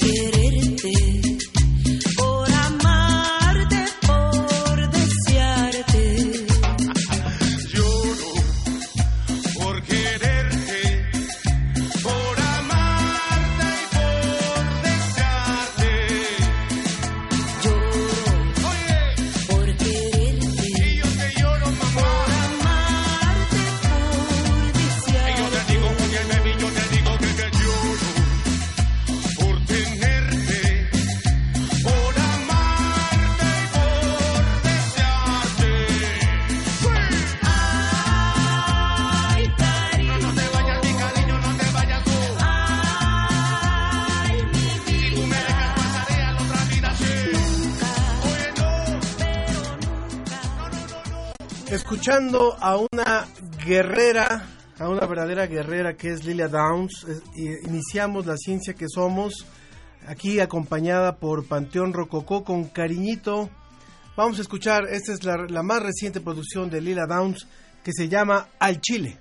Por a una guerrera, a una verdadera guerrera que es Lilia Downs, iniciamos la ciencia que somos, aquí acompañada por Panteón Rococó con Cariñito. Vamos a escuchar, esta es la, la más reciente producción de Lilia Downs que se llama Al Chile.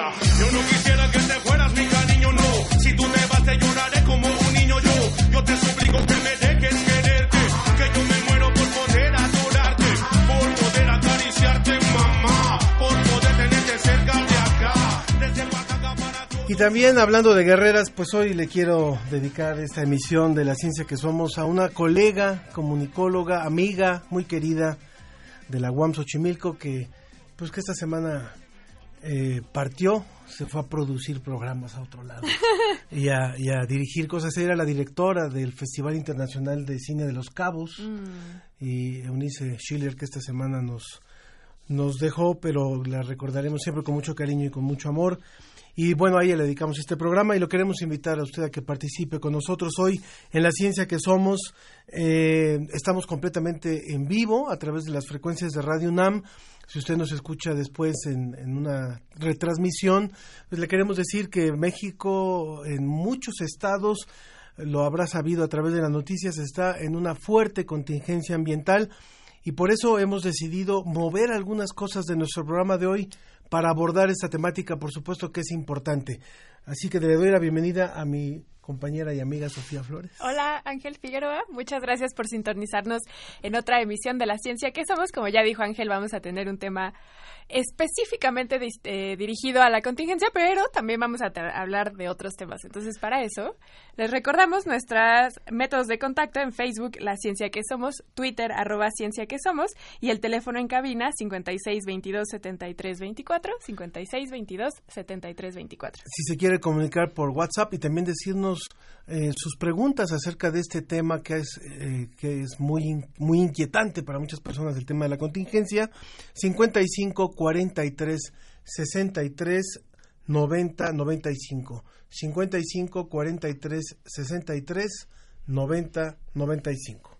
Cumbia. Yo no quisiera que te fueras, mi cariño, no. Si tú te vas, te lloraré como un niño yo. Yo te suplico que me dejes quererte. Que yo me muero por poder adorarte. Por poder acariciarte, mamá. Por poder tenerte cerca de acá. Desde Oaxaca para. Y también hablando de guerreras, pues hoy le quiero dedicar esta emisión de la ciencia que somos a una colega, comunicóloga, amiga, muy querida de la UAM Xochimilco que pues que esta semana eh, partió, se fue a producir programas a otro lado y a, y a dirigir cosas. Era la directora del Festival Internacional de Cine de los Cabos y Eunice Schiller que esta semana nos, nos dejó, pero la recordaremos siempre con mucho cariño y con mucho amor. Y bueno, a ella le dedicamos este programa y lo queremos invitar a usted a que participe con nosotros hoy en la ciencia que somos. Eh, estamos completamente en vivo a través de las frecuencias de Radio UNAM. Si usted nos escucha después en, en una retransmisión, pues le queremos decir que México en muchos estados lo habrá sabido a través de las noticias, está en una fuerte contingencia ambiental y por eso hemos decidido mover algunas cosas de nuestro programa de hoy para abordar esta temática, por supuesto que es importante. Así que le doy la bienvenida a mi compañera y amiga Sofía Flores. Hola Ángel Figueroa, muchas gracias por sintonizarnos en otra emisión de La Ciencia que Somos. Como ya dijo Ángel, vamos a tener un tema específicamente eh, dirigido a la contingencia, pero también vamos a hablar de otros temas. Entonces, para eso, les recordamos nuestros métodos de contacto en Facebook, La Ciencia que Somos, Twitter, arroba Ciencia que Somos, y el teléfono en cabina 5622-7324, 5622-7324. Si se quiere comunicar por WhatsApp y también decirnos eh, sus preguntas acerca de este tema que es eh, que es muy muy inquietante para muchas personas el tema de la contingencia 55 43 63 90 95 55 43 63 90 95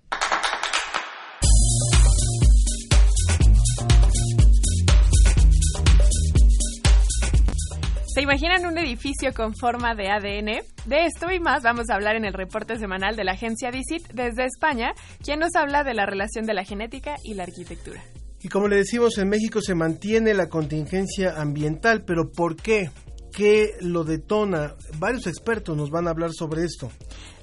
¿Se imaginan un edificio con forma de ADN? De esto y más vamos a hablar en el reporte semanal de la agencia DICIT desde España, quien nos habla de la relación de la genética y la arquitectura. Y como le decimos, en México se mantiene la contingencia ambiental, pero ¿por qué? ¿Qué lo detona? Varios expertos nos van a hablar sobre esto.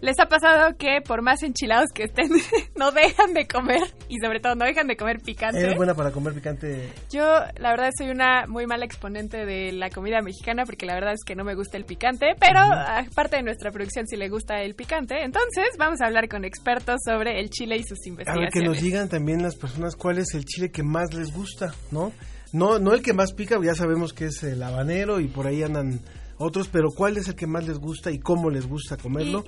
¿Les ha pasado que por más enchilados que estén, no dejan de comer? Y sobre todo no dejan de comer picante. ¿Eres buena para comer picante? Yo, la verdad, soy una muy mala exponente de la comida mexicana porque la verdad es que no me gusta el picante, pero aparte de nuestra producción sí le gusta el picante. Entonces, vamos a hablar con expertos sobre el chile y sus A ver, investigaciones. que nos digan también las personas cuál es el chile que más les gusta, ¿no? No, no el que más pica, ya sabemos que es el habanero y por ahí andan otros, pero cuál es el que más les gusta y cómo les gusta comerlo.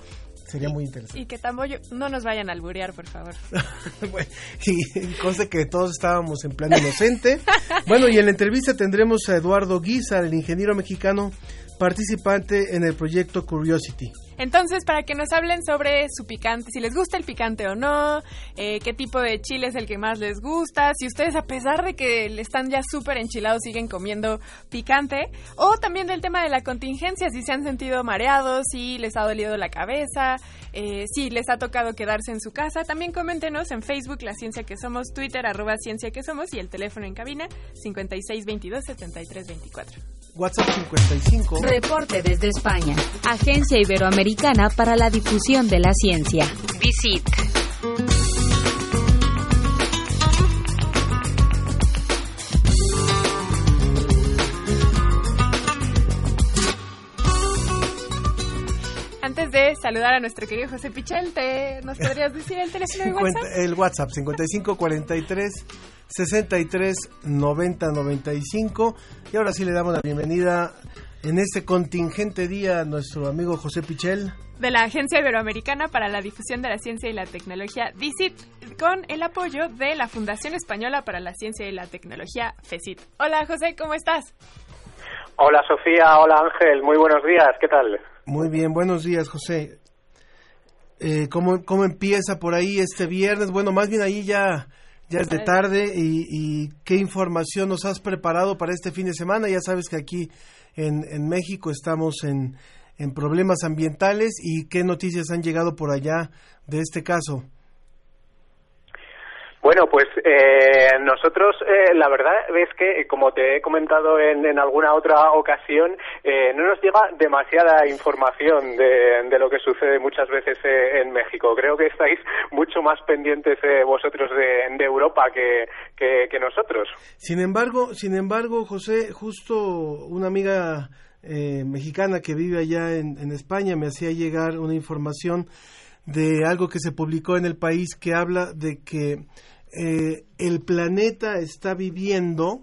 Sería muy interesante. Y que tampoco no nos vayan a alburear, por favor. Bueno, y cosa que todos estábamos en plan inocente. Bueno, y en la entrevista tendremos a Eduardo Guizar, el ingeniero mexicano participante en el proyecto Curiosity. Entonces, para que nos hablen sobre su picante, si les gusta el picante o no, eh, qué tipo de chile es el que más les gusta, si ustedes a pesar de que están ya súper enchilados siguen comiendo picante, o también del tema de la contingencia, si se han sentido mareados, si les ha dolido la cabeza, eh, si les ha tocado quedarse en su casa, también coméntenos en Facebook La Ciencia que Somos, Twitter arroba Ciencia que Somos y el teléfono en cabina 5622-7324. WhatsApp 55. Reporte desde España. Agencia Iberoamericana para la Difusión de la Ciencia. Visit. Antes de saludar a nuestro querido José Pichel, ¿te- ¿nos podrías decir el teléfono de 50 WhatsApp? el WhatsApp 55 43 63 90 95 y ahora sí le damos la bienvenida en este contingente día a nuestro amigo José Pichel. de la Agencia Iberoamericana para la Difusión de la Ciencia y la Tecnología, DICIT, con el apoyo de la Fundación Española para la Ciencia y la Tecnología, FECIT. Hola José, ¿cómo estás? Hola Sofía, hola Ángel, muy buenos días, ¿qué tal? Muy bien, buenos días José. Eh, ¿cómo, ¿Cómo empieza por ahí este viernes? Bueno, más bien ahí ya, ya es de tarde y, y qué información nos has preparado para este fin de semana. Ya sabes que aquí en, en México estamos en, en problemas ambientales y qué noticias han llegado por allá de este caso. Bueno, pues eh, nosotros eh, la verdad es que, como te he comentado en, en alguna otra ocasión, eh, no nos llega demasiada información de, de lo que sucede muchas veces eh, en México. Creo que estáis mucho más pendientes eh, vosotros de, de Europa que, que, nosotros. Sin embargo, sin embargo, José, justo una amiga eh, mexicana que vive allá en, en España me hacía llegar una información de algo que se publicó en el país que habla de que eh, el planeta está viviendo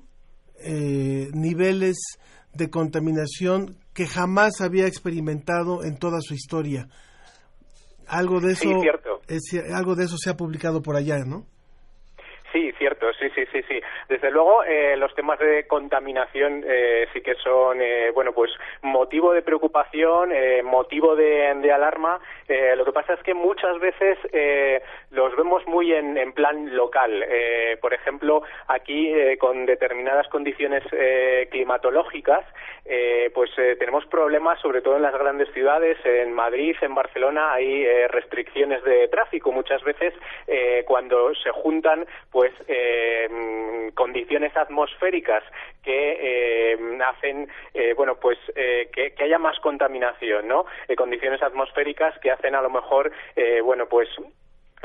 eh, niveles de contaminación que jamás había experimentado en toda su historia. Algo de eso, Sí, cierto. es- algo de eso se ha publicado por allá, ¿no? Sí, cierto, sí, sí, sí, sí. Desde luego, eh, los temas de contaminación eh, sí que son, eh, bueno, pues motivo de preocupación, motivo de, de alarma. Lo que pasa es que muchas veces los vemos muy en, en plan local. Eh, por ejemplo, aquí eh, con determinadas condiciones eh, climatológicas, eh, pues eh, tenemos problemas, sobre todo en las grandes ciudades, en Madrid, en Barcelona, hay eh, restricciones de tráfico. Muchas veces, cuando se juntan, pues condiciones atmosféricas que hacen, bueno, pues que, que haya más contaminación, ¿no? Condiciones atmosféricas que hacen a lo mejor, bueno, pues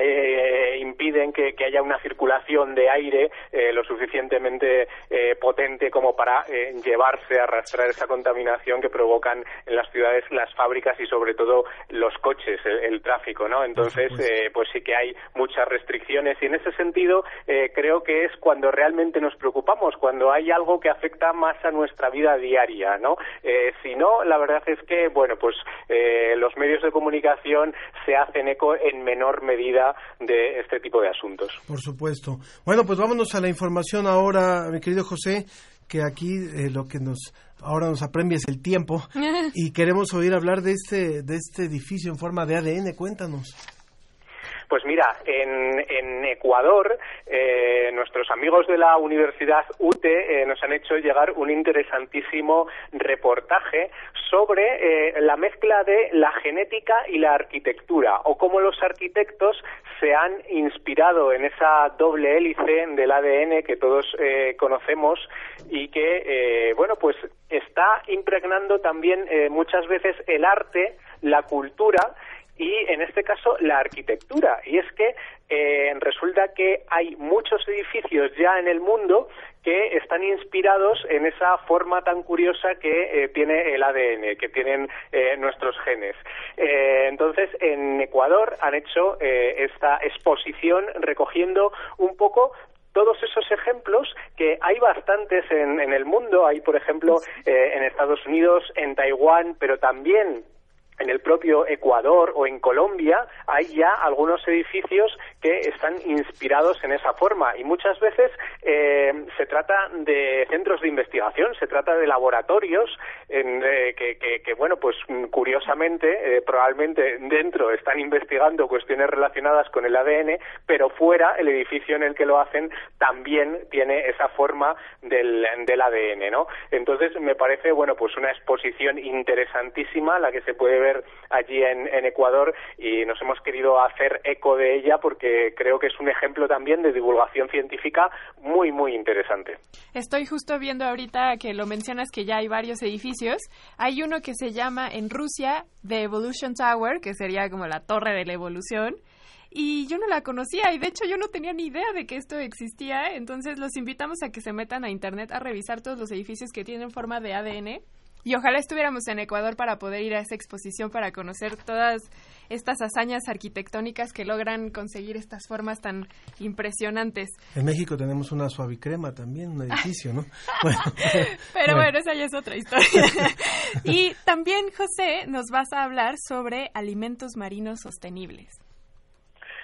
eh, impiden que, que haya una circulación de aire eh, lo suficientemente eh, potente como para eh, llevarse, arrastrar esa contaminación que provocan en las ciudades las fábricas y sobre todo los coches, el, el tráfico, ¿no? Entonces, eh, pues sí que hay muchas restricciones y en ese sentido eh, creo que es cuando realmente nos preocupamos, cuando hay algo que afecta más a nuestra vida diaria, ¿no? Eh, si no, la verdad es que, bueno, pues eh, los medios de comunicación se hacen eco en menor medida de este tipo de asuntos. Por supuesto. Bueno, pues vámonos a la información ahora, mi querido José, que aquí eh, lo que nos ahora nos apremia es el tiempo y queremos oír hablar de este de este edificio en forma de ADN. Cuéntanos. Pues mira, en, Ecuador, eh, nuestros amigos de la Universidad UTE eh, nos han hecho llegar un interesantísimo reportaje sobre eh, la mezcla de la genética y la arquitectura, o cómo los arquitectos se han inspirado en esa doble hélice del ADN que todos eh, conocemos y que, eh, bueno, pues está impregnando también muchas veces el arte, la cultura, y en este caso la arquitectura. Y es que eh, resulta que hay muchos edificios ya en el mundo que están inspirados en esa forma tan curiosa que eh, tiene el ADN, que tienen eh, nuestros genes. Eh, entonces, en Ecuador han hecho eh, esta exposición recogiendo un poco todos esos ejemplos que hay bastantes en, en el mundo. Hay, por ejemplo, eh, en Estados Unidos, en Taiwán, pero también en el propio Ecuador o en Colombia hay ya algunos edificios que están inspirados en esa forma y muchas veces eh, se trata de centros de investigación, se trata de laboratorios en, eh, que, que- bueno, pues curiosamente, eh, probablemente dentro están investigando cuestiones relacionadas con el ADN, pero fuera el edificio en el que lo hacen también tiene esa forma del, del ADN, ¿no? Entonces me parece, bueno, pues una exposición interesantísima la que se puede ver allí en, Ecuador y nos hemos querido hacer eco de ella porque creo que es un ejemplo también de divulgación científica muy, muy interesante. Estoy justo viendo ahorita que lo mencionas que ya hay varios edificios. Hay uno que se llama en Rusia The Evolution Tower, que sería como la torre de la evolución. Y yo no la conocía y de hecho yo no tenía ni idea de que esto existía. Entonces los invitamos a que se metan a internet a revisar todos los edificios que tienen forma de ADN. Y ojalá estuviéramos en Ecuador para poder ir a esa exposición para conocer todas estas hazañas arquitectónicas que logran conseguir estas formas tan impresionantes. En México tenemos una suavicrema también, un edificio, ¿no? Bueno, Pero bueno, esa ya es otra historia. y también, José, nos vas a hablar sobre alimentos marinos sostenibles.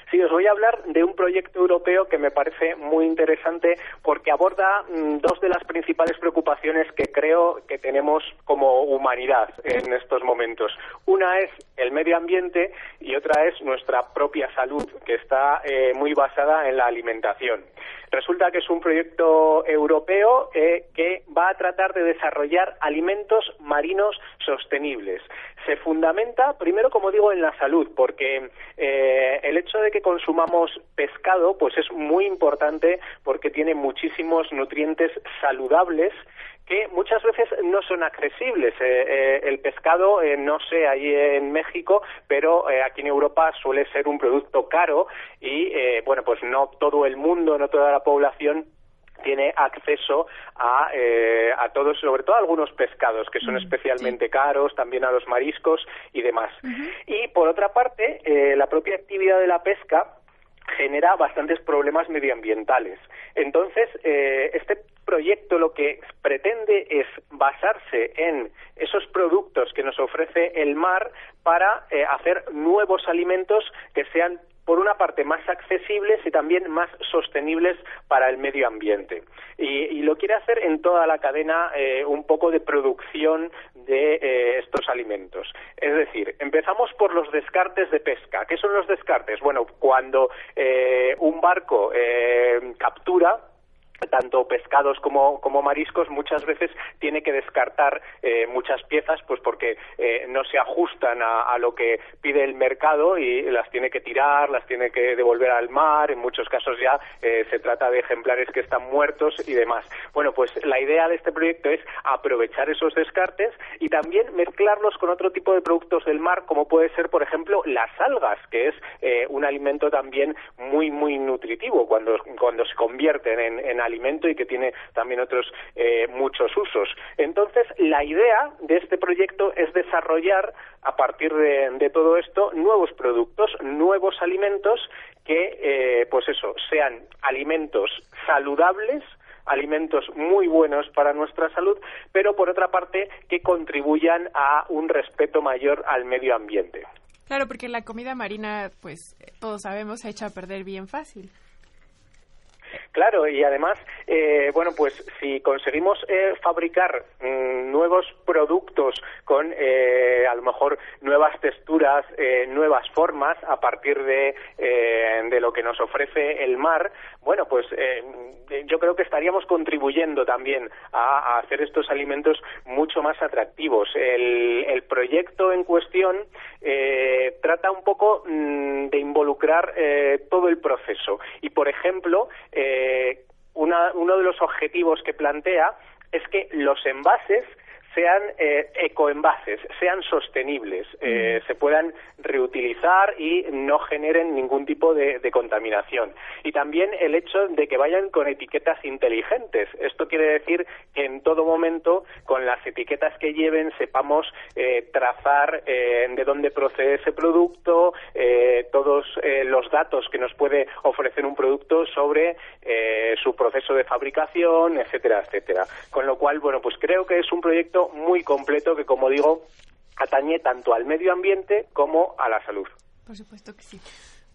Sí, os voy a hablar de un proyecto europeo que me parece muy interesante porque aborda mm, dos de las principales preocupaciones que creo que tenemos como humanidad en estos momentos. Una es el medio ambiente y otra es nuestra propia salud, que está eh, muy basada en la alimentación. Resulta que es un proyecto europeo eh, que va a tratar de desarrollar alimentos marinos sostenibles. Se fundamenta, primero, como digo, en la salud, porque eh, el hecho de que consumamos pescado, pues es muy importante porque tiene muchísimos nutrientes saludables que muchas veces no son accesibles. Eh, eh, el pescado, eh, no sé, allí en México, pero aquí en Europa suele ser un producto caro y, eh, bueno, pues no todo el mundo, no toda la población tiene acceso a, eh, a todos, sobre todo a algunos pescados que son especialmente caros, también a los mariscos y demás. Y por otra parte, eh, la propia actividad de la pesca genera bastantes problemas medioambientales. Entonces, eh, este proyecto lo que pretende es basarse en esos productos que nos ofrece el mar para eh, hacer nuevos alimentos que sean por una parte más accesibles y también más sostenibles para el medio ambiente. Y, y lo quiere hacer en toda la cadena eh, un poco de producción de eh, estos alimentos. Es decir, empezamos por los descartes de pesca. ¿Qué son los descartes? Bueno, cuando eh, un barco eh, captura tanto pescados como, como mariscos muchas veces tiene que descartar eh, muchas piezas pues porque eh, no se ajustan a, a lo que pide el mercado y las tiene que tirar, las tiene que devolver al mar, en muchos casos ya eh, se trata de ejemplares que están muertos y demás. Bueno, pues la idea de este proyecto es aprovechar esos descartes y también mezclarlos con otro tipo de productos del mar como puede ser por ejemplo las algas, que es eh, un alimento también muy muy nutritivo cuando, cuando se convierten en, en alimento y que tiene también otros eh, muchos usos. Entonces, la idea de este proyecto es desarrollar a partir de, de todo esto nuevos productos, nuevos alimentos que, eh, pues eso, sean alimentos saludables alimentos muy buenos para nuestra salud, pero por otra parte que contribuyan a un respeto mayor al medio ambiente. Claro, porque la comida marina, pues todos sabemos, se echa a perder bien fácil. Claro, y además, eh, bueno, pues si conseguimos eh, fabricar mm, nuevos productos con eh, a lo mejor nuevas texturas, eh, nuevas formas a partir de, eh, de lo que nos ofrece el mar, bueno, pues eh, yo creo que estaríamos contribuyendo también a, hacer estos alimentos mucho más atractivos. El, el proyecto en cuestión trata un poco mm, de involucrar todo el proceso y, por ejemplo, eh, una- uno de los objetivos que plantea es que los envases sean eh, ecoenvases, sean sostenibles, eh, se puedan reutilizar y no generen ningún tipo de, de contaminación. Y también el hecho de que vayan con etiquetas inteligentes. Esto quiere decir que en todo momento, con las etiquetas que lleven, sepamos eh, trazar eh, de dónde procede ese producto, eh, todos eh, los datos que nos puede ofrecer un producto sobre eh, su proceso de fabricación, etcétera, etcétera. Con lo cual, bueno, pues creo que es un proyecto muy completo que, como digo, atañe tanto al medio ambiente como a la salud. Por supuesto que sí.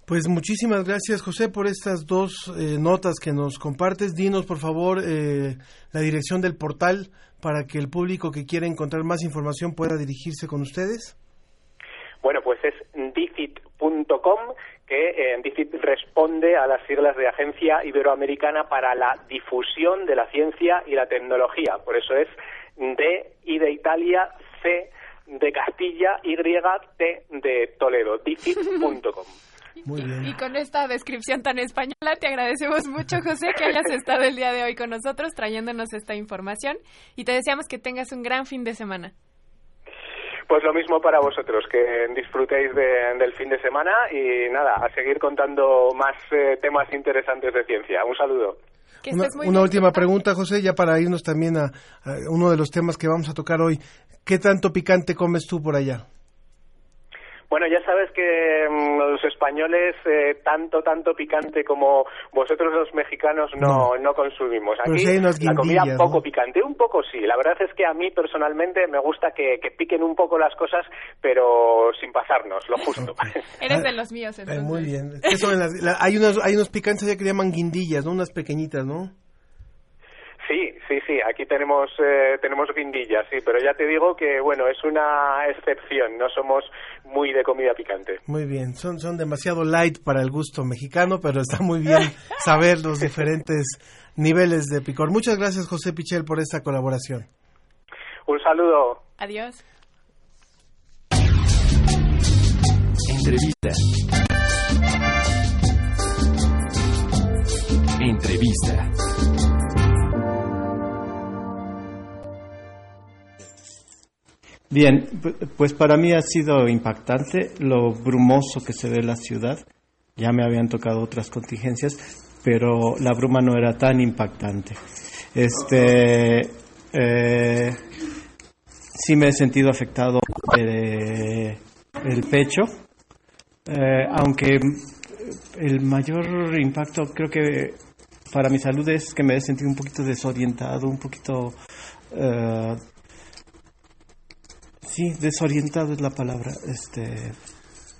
Pues muchísimas gracias, José, por estas dos eh, notas que nos compartes. Dinos, por favor, eh, la dirección del portal para que el público que quiera encontrar más información pueda dirigirse con ustedes. Bueno, pues es dicit.com, que eh, DICIT responde a las siglas de Agencia Iberoamericana para la Difusión de la Ciencia y la Tecnología. Por eso es D, I de Italia, C de Castilla, Y, T de Toledo, dicit.com. Muy bien. Y con esta descripción tan española, te agradecemos mucho, José, que hayas estado el día de hoy con nosotros trayéndonos esta información y te deseamos que tengas un gran fin de semana. Pues lo mismo para vosotros, que disfrutéis de- del fin de semana y nada, a seguir contando más eh, temas interesantes de ciencia. Un saludo. Que Una, muy última pregunta, José, ya para irnos también a, a uno de los temas que vamos a tocar hoy. ¿Qué tanto picante comes tú por allá? Bueno, ya sabes que mm, los españoles eh, tanto, tanto picante como vosotros los mexicanos no, no consumimos. Pero Aquí la comida guindillas, poco ¿no? picante, un poco sí. La verdad es que a mí personalmente me gusta que, que piquen un poco las cosas, pero sin pasarnos, lo justo. Eres de los míos, Eh, entonces. muy bien. ¿Qué son las- la- hay, unos, hay unos picantes que llaman guindillas, ¿no? Unas pequeñitas, ¿no? Sí, sí, sí, aquí tenemos eh, tenemos guindillas, sí, pero ya te digo que, bueno, es una excepción, no somos muy de comida picante. Muy bien. Son, son demasiado light para el gusto mexicano, pero está muy bien saber los diferentes niveles de picor. Muchas gracias, José Pichel, por esta colaboración. Un saludo. Adiós. Entrevista. Entrevista. Bien, pu- pues para mí ha sido impactante lo brumoso que se ve la ciudad. Ya me habían tocado otras contingencias, pero la bruma no era tan impactante. Este, eh, sí me he sentido afectado eh, el pecho, eh, aunque el mayor impacto creo que para mi salud es que me he sentido un poquito desorientado, un poquito eh, Sí, desorientado es la palabra este,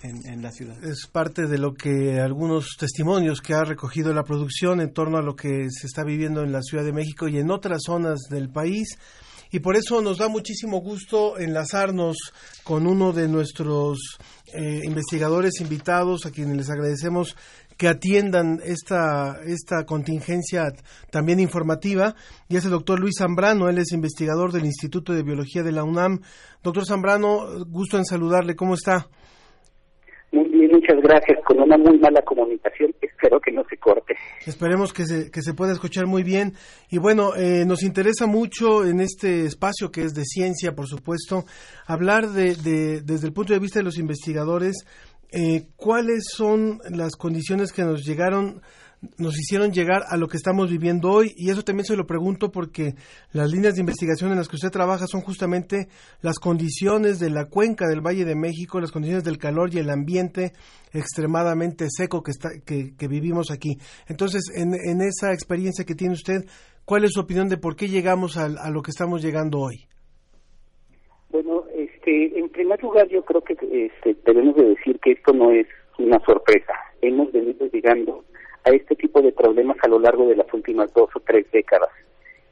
en, en la ciudad. Es parte de lo que algunos testimonios que ha recogido la producción en torno a lo que se está viviendo en la Ciudad de México y en otras zonas del país. Y por eso nos da muchísimo gusto enlazarnos con uno de nuestros eh, investigadores invitados, a quienes les agradecemos que atiendan esta, esta contingencia también informativa, y es el doctor Luis Zambrano, él es investigador del Instituto de Biología de la UNAM. Doctor Zambrano, gusto en saludarle, ¿cómo está? Muy bien, muchas gracias. Con una muy mala comunicación, espero que no se corte. Esperemos que se, que se pueda escuchar muy bien. Y bueno, eh, nos interesa mucho en este espacio que es de ciencia, por supuesto, hablar de, de- desde el punto de vista de los investigadores, eh, cuáles son las condiciones que nos llegaron nos hicieron llegar a lo que estamos viviendo hoy y eso también se lo pregunto porque las líneas de investigación en las que usted trabaja son justamente las condiciones de la cuenca del Valle de México, las condiciones del calor y el ambiente extremadamente seco que, está, vivimos aquí. Entonces, en, en esa experiencia que tiene usted, ¿cuál es su opinión de por qué llegamos al- a, lo que estamos llegando hoy? Bueno, este, en primer lugar, yo creo que este, debemos de decir que esto no es una sorpresa. Hemos venido llegando a este tipo de problemas a lo largo de las últimas dos o tres décadas.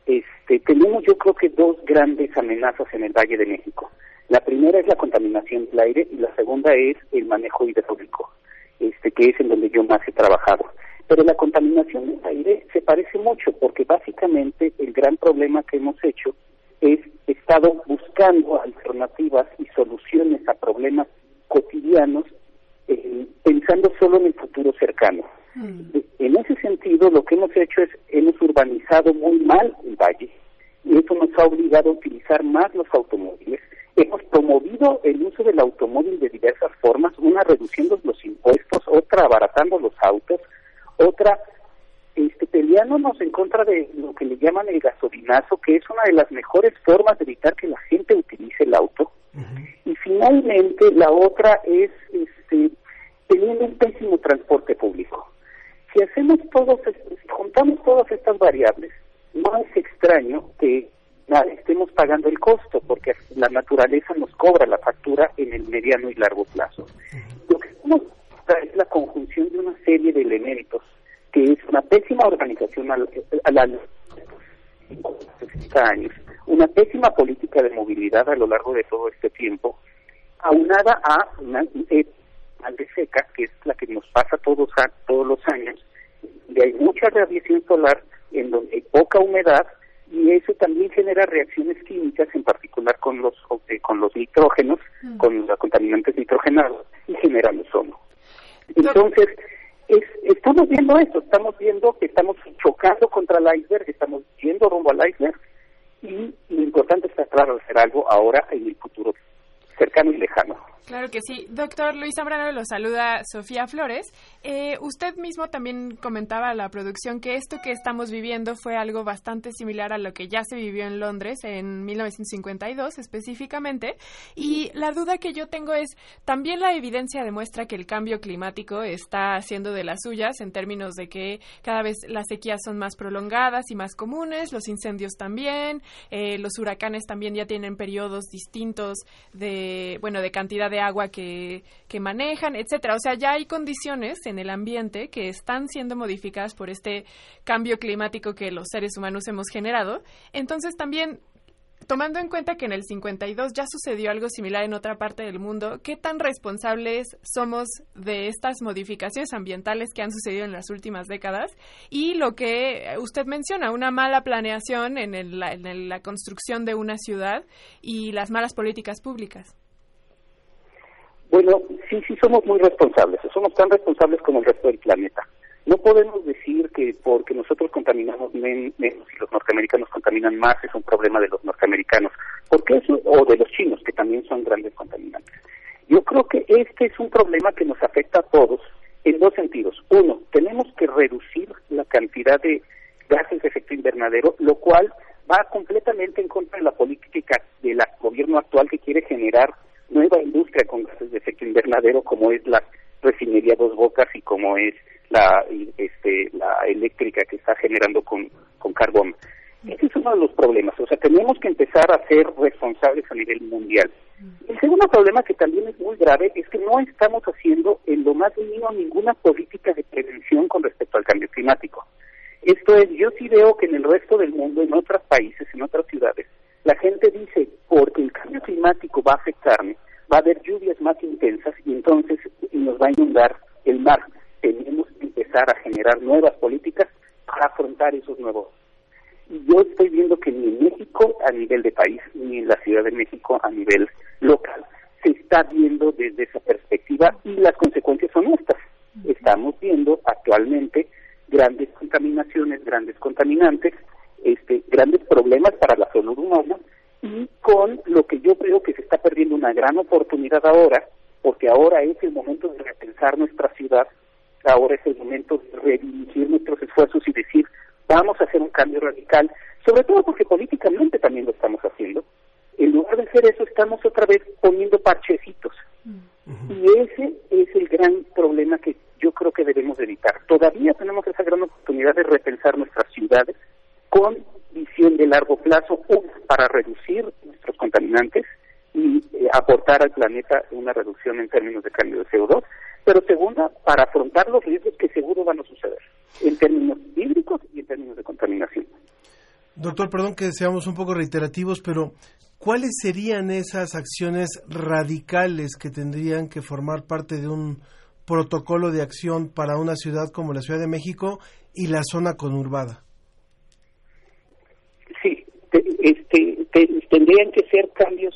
Este, tenemos yo creo que dos grandes amenazas en el Valle de México. La primera es la contaminación del aire y la segunda es el manejo hidráulico, este, que es en donde yo más he trabajado. Pero la contaminación del aire se parece mucho porque básicamente el gran problema que hemos hecho es estado buscando alternativas y soluciones a problemas cotidianos eh, pensando solo en el futuro cercano. En ese sentido, lo que hemos hecho es, hemos urbanizado muy mal el valle y eso nos ha obligado a utilizar más los automóviles. Hemos promovido el uso del automóvil de diversas formas, una reduciendo los impuestos, otra abaratando los autos, otra este, peleándonos en contra de lo que le llaman el que es una de las mejores formas de evitar que la gente utilice el auto. Y finalmente la otra es este, teniendo un pésimo transporte público. Si hacemos todos, si juntamos todas estas variables, no es extraño que nada, estemos pagando el costo, porque la naturaleza nos cobra la factura en el mediano y largo plazo. Lo que estamos es la conjunción de una serie de elementos que es una pésima organización al año 60 años, una pésima política de movilidad a lo largo de todo este tiempo, aunada a una eh, mal de seca, que es la que nos pasa todos, a- todos los años, donde hay mucha radiación solar, en donde hay poca humedad, y eso también genera reacciones químicas, en particular con los eh, con los nitrógenos, con los contaminantes nitrogenados, y generan ozono. Entonces, es, estamos viendo eso, estamos viendo que estamos chocando contra el iceberg, estamos yendo rumbo al iceberg, y lo importante es tratar de hacer algo ahora en el futuro cercano y lejano. Claro que sí. Doctor Luis Zambrano lo saluda Sofía Flores. Eh, usted mismo también comentaba a la producción que esto que estamos viviendo fue algo bastante similar a lo que ya se vivió en Londres en 1952 específicamente. Y la duda que yo tengo es, también la evidencia demuestra que el cambio climático está haciendo de las suyas en términos de que cada vez las sequías son más prolongadas y más comunes, los incendios también, eh, los huracanes también ya tienen periodos distintos de, bueno, de cantidad de agua que, que manejan, etcétera. O sea, ya hay condiciones en el ambiente que están siendo modificadas por este cambio climático que los seres humanos hemos generado. Entonces, también tomando en cuenta que en el 52 ya sucedió algo similar en otra parte del mundo, ¿qué tan responsables somos de estas modificaciones ambientales que han sucedido en las últimas décadas? Y lo que usted menciona, una mala planeación en, el- en la construcción de una ciudad y las malas políticas públicas. Bueno, sí, sí somos muy responsables, somos tan responsables como el resto del planeta. No podemos decir que porque nosotros contaminamos men- menos y los norteamericanos contaminan más es un problema de los norteamericanos, porque eso o de los chinos que también son grandes contaminantes. Yo creo que este es un problema que nos afecta a todos en dos sentidos. Uno, tenemos que reducir la cantidad de gases de efecto invernadero, lo cual va completamente en contra de la política del gobierno actual que quiere generar nueva industria con gases de efecto invernadero como es la refinería Dos Bocas y como es la este la eléctrica que está generando con, con carbón. Ese es uno de los problemas. O sea, tenemos que empezar a ser responsables a nivel mundial. El segundo problema que también es muy grave es que no estamos haciendo en lo más mínimo ninguna política de prevención con respecto al cambio climático. Esto es, yo sí veo que en el resto del mundo, en otros países, en otras ciudades, la gente dice, porque el cambio climático va a afectarme, va a haber lluvias más intensas y entonces nos va a inundar el mar. Tenemos que empezar a generar nuevas políticas para afrontar esos nuevos. Y yo estoy viendo que ni en México a nivel de país, ni en la Ciudad de México a nivel local, se está viendo desde esa perspectiva y las consecuencias son estas. Estamos viendo actualmente grandes contaminaciones, grandes contaminantes, este, grandes problemas para la salud humana y con lo que yo creo que se está perdiendo una gran oportunidad ahora, porque ahora es el momento de repensar nuestra ciudad, ahora es el momento de redirigir nuestros esfuerzos y decir, vamos a hacer un cambio radical, sobre todo porque políticamente también lo estamos haciendo. En lugar de hacer eso, estamos otra vez poniendo parchecitos. Y ese es el gran problema que yo creo que debemos evitar. Todavía tenemos esa gran oportunidad de repensar nuestras ciudades con visión de largo plazo, para reducir nuestros contaminantes y eh, aportar al planeta una reducción en términos de cambio de CO2, pero segunda, para afrontar los riesgos que seguro van a suceder en términos hídricos y en términos de contaminación. Doctor, perdón que seamos un poco reiterativos, pero ¿cuáles serían esas acciones radicales que tendrían que formar parte de un protocolo de acción para una ciudad como la Ciudad de México y la zona conurbada? Este, te- tendrían que ser cambios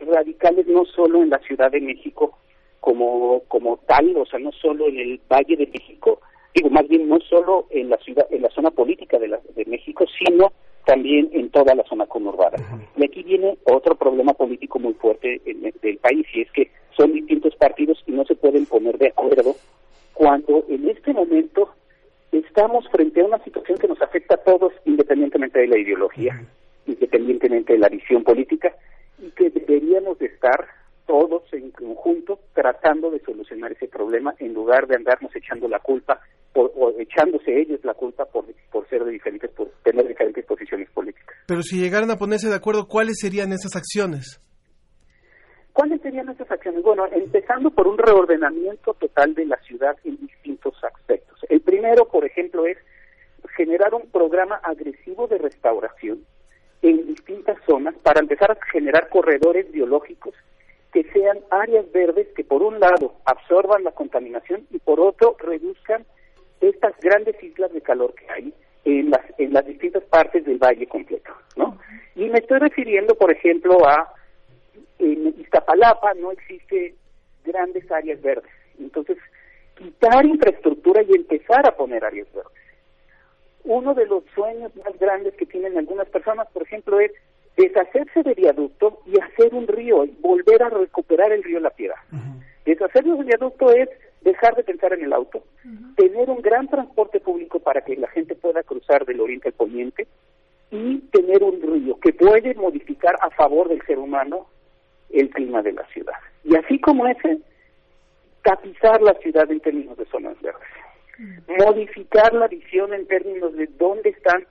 radicales no solo en la Ciudad de México como como tal, o sea, no solo en el Valle de México, digo más bien no solo en la ciudad, en la zona política de, la, de México, sino también en toda la zona conurbada. Y aquí viene otro problema político muy fuerte en- del país, y es que son distintos partidos y no se pueden poner de acuerdo cuando en este momento estamos frente a una situación que nos afecta a todos independientemente de la ideología, independientemente de la visión política, y que deberíamos de estar todos en conjunto tratando de solucionar ese problema en lugar de andarnos echando la culpa por- o echándose ellos la culpa por, por ser de diferentes por tener diferentes posiciones políticas. Pero si llegaran a ponerse de acuerdo, ¿cuáles serían esas acciones? ¿Cuáles serían esas acciones? Bueno, empezando por un reordenamiento total de la ciudad en distintos aspectos. El primero, por ejemplo, es generar un programa agresivo de restauración en distintas zonas para empezar a generar corredores biológicos que sean áreas verdes que por un lado absorban la contaminación y por otro reduzcan estas grandes islas de calor que hay en las en las distintas partes del valle completo, ¿no? Y me estoy refiriendo, por ejemplo, a en Iztapalapa no existe grandes áreas verdes. Entonces, quitar infraestructura y empezar a poner áreas verdes. Uno de los sueños más grandes que tienen algunas personas, por ejemplo, es deshacerse de viaducto y hacer un río y volver a recuperar el río La Piedad. Deshacernos del viaducto es dejar de pensar en el auto, tener un gran transporte público para que la gente pueda cruzar del oriente al poniente y tener un río que puede modificar a favor del ser humano el clima de la ciudad. Y así como ese, tapizar la ciudad en términos de zonas verdes. Modificar la visión en términos de dónde están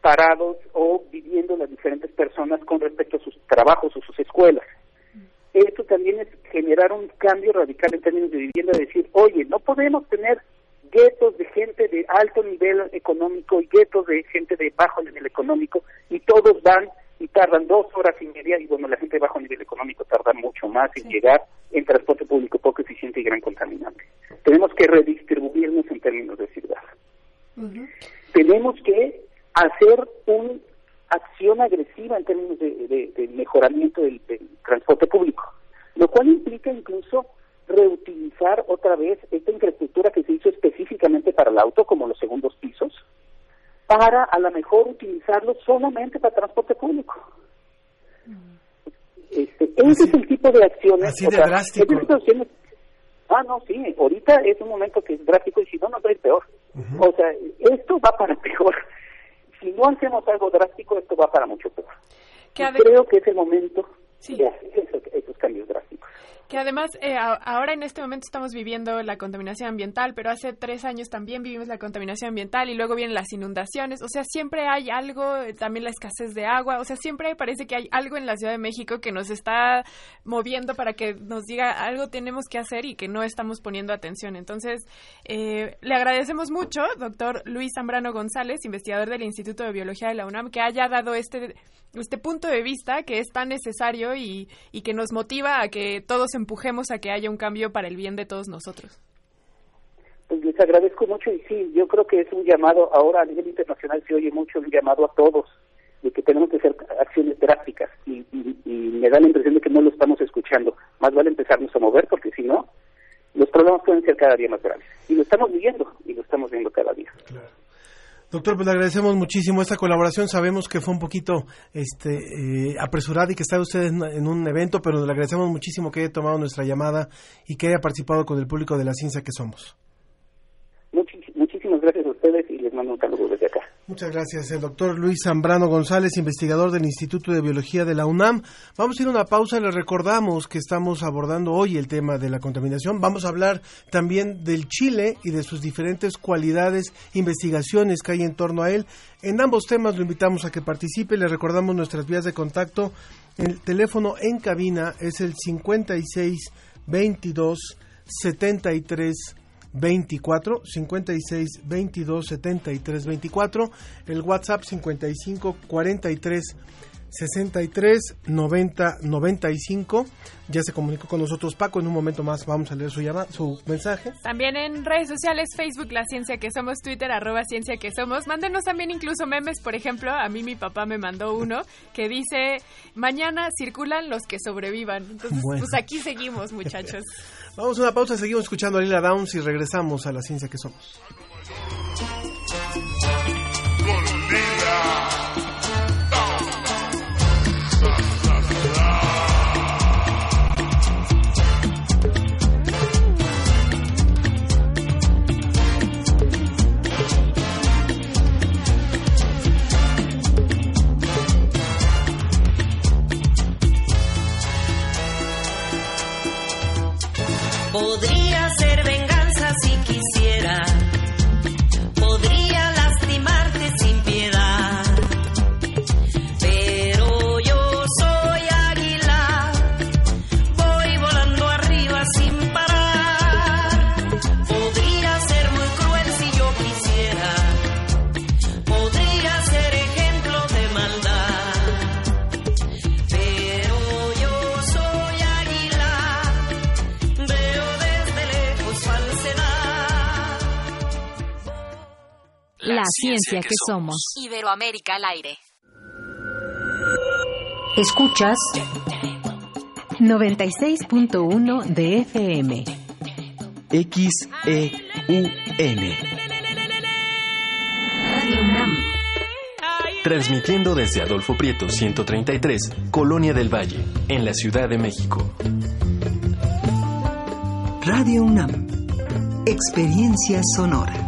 parados o viviendo las diferentes personas con respecto a sus trabajos o sus escuelas. Esto también es generar un cambio radical en términos de vivienda, decir, oye, no podemos tener guetos de gente de alto nivel económico y guetos de gente de bajo nivel económico y todos van y tardan dos horas y media y bueno, la gente de bajo nivel económico tarda mucho más en llegar en transporte público poco eficiente y gran contaminante. Tenemos que redistribuirnos en términos de ciudad. Tenemos que hacer una acción agresiva en términos de, de- de mejoramiento del, del transporte público, lo cual implica incluso reutilizar otra vez esta infraestructura que se hizo específicamente para el auto, como los segundos pisos, para a lo mejor utilizarlo solamente para transporte público. Este, ese es el tipo de acciones. así de sea, drástico. acciones- ah, no, sí, ahorita es un momento que es drástico y si no, nos va a ir peor. O sea, esto va para peor. Si no hacemos algo drástico, esto va para mucho peor. Creo que es el momento de hacer esos, esos cambios drásticos. Que además, eh, ahora en este momento estamos viviendo la contaminación ambiental, pero hace tres años también vivimos la contaminación ambiental y luego vienen las inundaciones. O sea, siempre hay algo, eh, también la escasez de agua. O sea, siempre parece que hay algo en la Ciudad de México que nos está moviendo para que nos diga algo tenemos que hacer y que no estamos poniendo atención. Entonces, eh, le agradecemos mucho, doctor Luis Zambrano González, investigador del Instituto de Biología de la UNAM, que haya dado este, este punto de vista que es tan necesario y, y que nos motiva a que todos empujemos a que haya un cambio para el bien de todos nosotros. Pues les agradezco mucho y sí, yo creo que es un llamado, ahora a nivel internacional se oye mucho un llamado a todos de que tenemos que hacer acciones drásticas y, y- y me da la impresión de que no lo estamos escuchando. Más vale empezarnos a mover porque si no, los problemas pueden ser cada día más graves. Y lo estamos viviendo y lo estamos. Doctor, pues le agradecemos muchísimo esta colaboración. Sabemos que fue un poquito este, eh, apresurada y que está usted en, en un evento, pero le agradecemos muchísimo que haya tomado nuestra llamada y que haya participado con el público de la ciencia que somos. Muchísimas gracias a ustedes y les mando un saludo desde acá. Muchas gracias, el doctor Luis Zambrano González, investigador del Instituto de Biología de la UNAM. Vamos a ir a una pausa, les recordamos que estamos abordando hoy el tema de la contaminación. Vamos a hablar también del Chile y de sus diferentes cualidades, investigaciones que hay en torno a él. En ambos temas lo invitamos a que participe, le recordamos nuestras vías de contacto. El teléfono en cabina es el 56 22 73 24 56 22 73 24 el WhatsApp 55 43 63 90 95 ya se comunicó con nosotros Paco en un momento más vamos a leer su llama, su mensaje También en redes sociales, Facebook, La Ciencia que Somos, Twitter, arroba Ciencia que Somos. Mándenos también incluso memes, por ejemplo, a mí mi papá me mandó uno que dice, mañana circulan los que sobrevivan. Entonces, Bueno. pues aquí seguimos, muchachos. vamos a una pausa seguimos escuchando a Lila Downs y regresamos a la ciencia que somos Podría ser ciencia que somos. Iberoamérica al aire. Escuchas 96.1 de FM. XEUN. Transmitiendo desde Adolfo Prieto 133, Colonia del Valle, en la Ciudad de México. Radio UNAM. Experiencia sonora.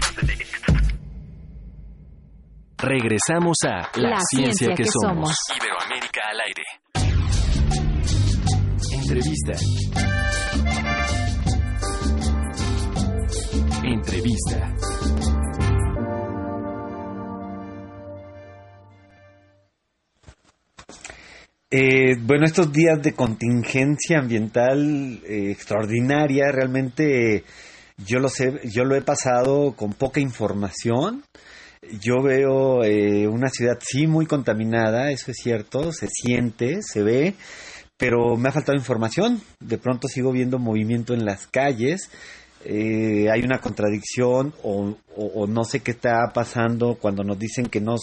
Regresamos a La, La ciencia, ciencia que, que somos. somos. Iberoamérica al aire. Entrevista. Entrevista. Eh, bueno, estos días de contingencia ambiental eh, extraordinaria, realmente eh, yo lo sé, yo lo he pasado con poca información. Yo veo eh, una ciudad sí muy contaminada, eso es cierto, se siente, se ve, pero me ha faltado información. De pronto sigo viendo movimiento en las calles. eh, hay una contradicción o, no sé qué está pasando cuando nos dicen que no,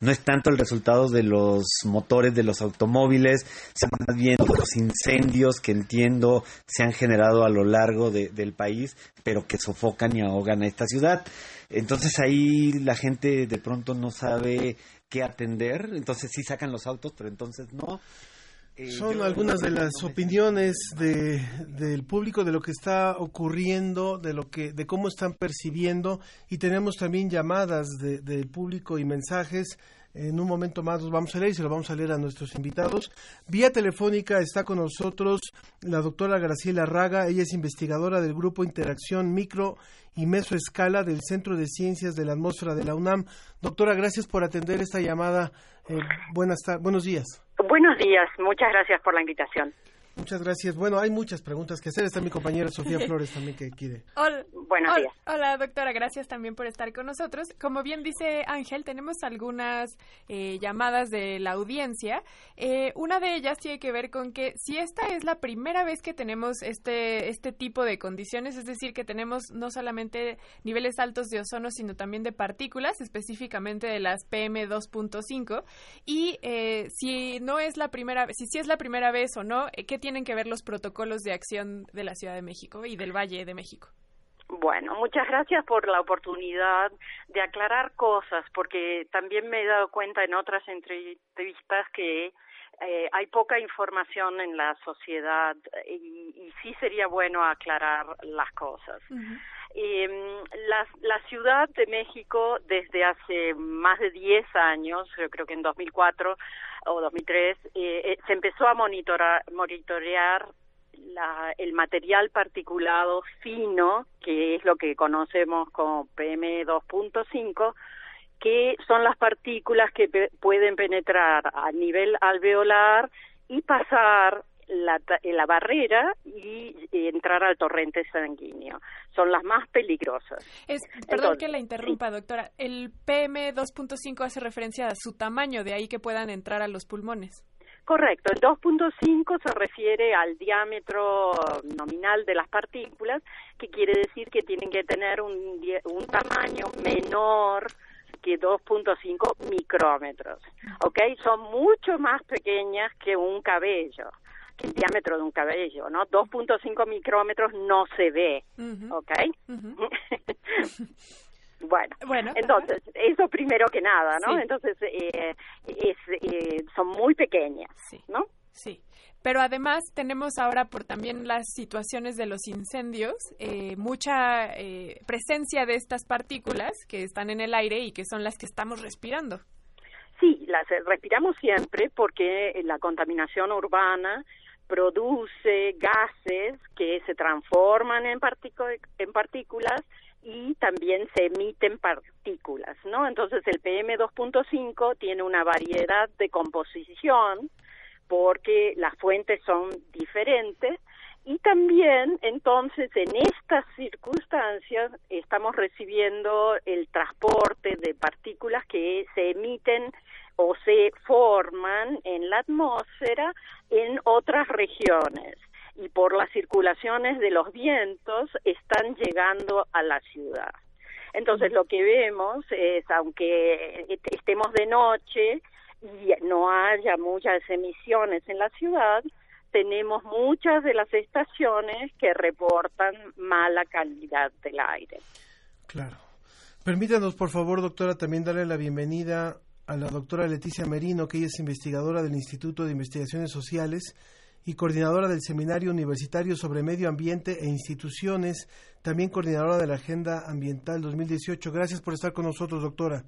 no es tanto el resultado de los motores de los automóviles, sino más bien los incendios que entiendo se han generado a lo largo de- del país, pero que sofocan y ahogan a esta ciudad. Entonces ahí la gente de pronto no sabe qué atender, entonces sí sacan los autos, pero entonces no. Eh, Son algunas de las opiniones de, del público de lo que está ocurriendo, de lo que, de cómo están percibiendo y tenemos también llamadas de- del público y mensajes. En un momento más los vamos a leer y se los vamos a leer a nuestros invitados. Vía telefónica está con nosotros la doctora Graciela Raga. Ella es investigadora del Grupo Interacción Micro y Mesoescala del Centro de Ciencias de la Atmósfera de la UNAM. Doctora, gracias por atender esta llamada. Eh, buenas buenos días. Buenos días, muchas gracias por la invitación. Muchas gracias. Bueno, hay muchas preguntas que hacer. Está mi compañera Sofía Flores también que quiere. Hola, Buenos hola, días. hola, doctora, gracias también por estar con nosotros. Como bien dice Ángel, tenemos algunas eh, llamadas de la audiencia. Eh, una de ellas tiene que ver con que si esta es la primera vez que tenemos este, este tipo de condiciones, es decir, que tenemos no solamente niveles altos de ozono, sino también de partículas, específicamente de las PM2.5, y eh, si no es la primera, si sí es la primera vez o no, eh, ¿qué tienen que ver los protocolos de acción de la Ciudad de México y del Valle de México? Bueno, muchas gracias por la oportunidad de aclarar cosas, porque también me he dado cuenta en otras entrevistas que eh, hay poca información en la sociedad y, y sí sería bueno aclarar las cosas. Eh, la, la Ciudad de México desde hace más de 10 años, yo creo que en 2004 o 2003, eh, eh, se empezó a monitorar, monitorear la, el material particulado fino, que es lo que conocemos como PM2.5, que son las partículas que pe- pueden penetrar a nivel alveolar y pasar la, la barrera y, y entrar al torrente sanguíneo. Son las más peligrosas. Es, perdón Entonces, que la interrumpa, doctora. El PM 2.5 hace referencia a su tamaño, de ahí que puedan entrar a los pulmones. Correcto, el 2.5 se refiere al diámetro nominal de las partículas, que quiere decir que tienen que tener un, un tamaño menor que 2.5 micrómetros, ¿ok? Son mucho más pequeñas que un cabello, que el diámetro de un cabello, ¿no? 2.5 micrómetros no se ve, ¿ok? Bueno, bueno entonces, eso primero que nada, ¿no? Sí. Entonces, eh, es, eh, son muy pequeñas, ¿no? Sí. Pero además tenemos ahora por también las situaciones de los incendios, eh, mucha eh, presencia de estas partículas que están en el aire y que son las que estamos respirando. Sí, las eh, respiramos siempre porque la contaminación urbana produce gases que se transforman en, en partículas y también se emiten partículas, ¿no? Entonces el PM2.5 tiene una variedad de composición porque las fuentes son diferentes y también entonces en estas circunstancias estamos recibiendo el transporte de partículas que se emiten o se forman en la atmósfera en otras regiones y por las circulaciones de los vientos están llegando a la ciudad. Entonces lo que vemos es, aunque est- estemos de noche y no haya muchas emisiones en la ciudad, tenemos muchas de las estaciones que reportan mala calidad del aire. Claro. Permítanos, por favor, doctora, también darle la bienvenida a la doctora Leticia Merino, que ella es investigadora del Instituto de Investigaciones Sociales y coordinadora del Seminario Universitario sobre Medio Ambiente e Instituciones, también coordinadora de la Agenda Ambiental 2018. Gracias por estar con nosotros, doctora.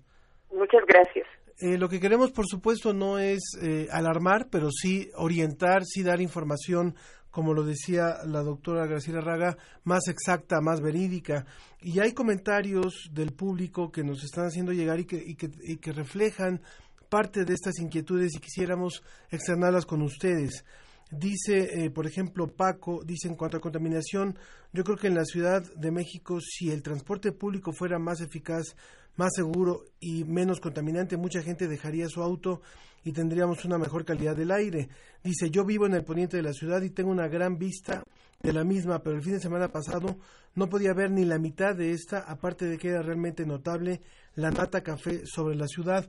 Muchas gracias. Eh, lo que queremos, por supuesto, no es eh, alarmar, pero sí orientar, sí dar información, como lo decía la doctora Graciela Raga, más exacta, más verídica. Y hay comentarios del público que nos están haciendo llegar y que, y que, reflejan parte de estas inquietudes y quisiéramos externarlas con ustedes. Dice, eh, por ejemplo, Paco, dice en cuanto a contaminación, yo creo que en la Ciudad de México, si el transporte público fuera más eficaz, más seguro y menos contaminante, mucha gente dejaría su auto y tendríamos una mejor calidad del aire. Dice, yo vivo en el poniente de la ciudad y tengo una gran vista de la misma, pero el fin de semana pasado no podía ver ni la mitad de esta, aparte de que era realmente notable la nata café sobre la ciudad.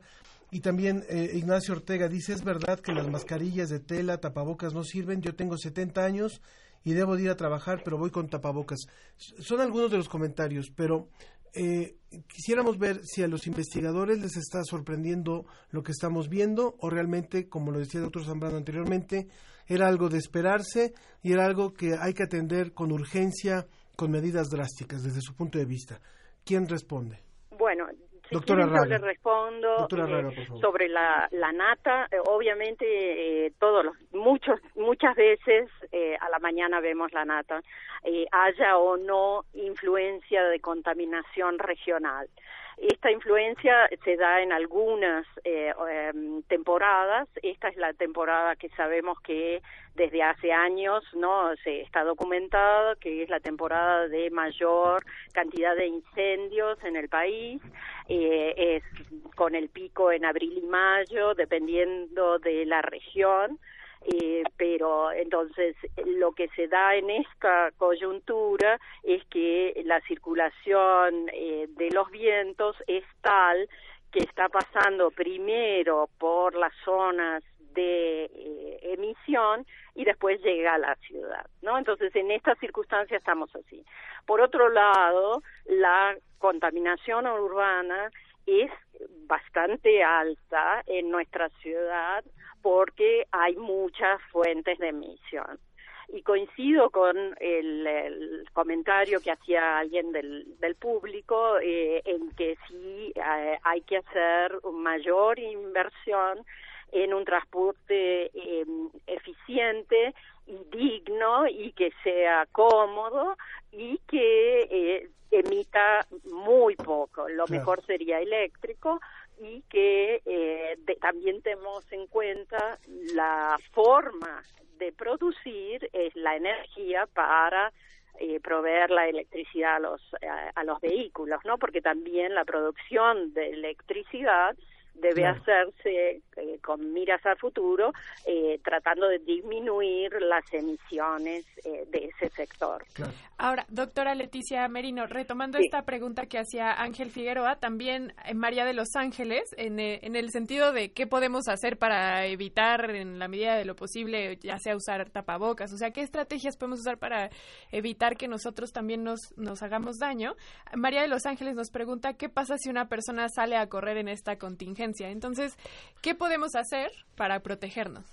Y también eh, Ignacio Ortega dice, es verdad que las mascarillas de tela, tapabocas no sirven, yo tengo 70 años y debo de ir a trabajar, pero voy con tapabocas. Son algunos de los comentarios, pero eh, quisiéramos ver si a los investigadores les está sorprendiendo lo que estamos viendo o realmente, como lo decía el doctor Zambrano anteriormente, era algo de esperarse y era algo que hay que atender con urgencia, con medidas drásticas desde su punto de vista. ¿Quién responde? Bueno, si Doctora quieren, yo Raga. le respondo Doctora eh, Raga, por favor. sobre la, la nata. Eh, obviamente, eh, todos los, muchos, muchas veces eh, a la mañana vemos la nata, haya o no influencia de contaminación regional. Esta influencia se da en algunas eh, em, temporadas. Esta es la temporada que sabemos que desde hace años no se está documentado que es la temporada de mayor cantidad de incendios en el país. Eh, es con el pico en abril y mayo, dependiendo de la región. Eh, pero entonces lo que se da en esta coyuntura es que la circulación eh, de los vientos es tal que está pasando primero por las zonas de eh, emisión y después llega a la ciudad, ¿no? Entonces, en estas circunstancias estamos así. Por otro lado, la contaminación urbana es bastante alta en nuestra ciudad porque hay muchas fuentes de emisión. Y coincido con el, el comentario que hacía alguien del, del público eh, en que sí eh, hay que hacer mayor inversión en un transporte eh, eficiente y digno y que sea cómodo y que eh, emita muy poco. Lo Claro. mejor sería eléctrico y que eh, de- también tenemos en cuenta la forma de producir es la energía para eh, proveer la electricidad a los a, a los vehículos, ¿no? Porque también la producción de electricidad debe Claro. hacerse eh, con miras al futuro, eh, tratando de disminuir las emisiones eh, de ese sector. Ahora, doctora Leticia Merino, retomando esta pregunta que hacía Ángel Figueroa, también en María de los Ángeles, en, eh, en el sentido de qué podemos hacer para evitar, en la medida de lo posible, ya sea usar tapabocas, o sea, qué estrategias podemos usar para evitar que nosotros también nos, nos hagamos daño. María de los Ángeles nos pregunta qué pasa si una persona sale a correr en esta contingencia. Entonces, ¿qué podemos hacer para protegernos?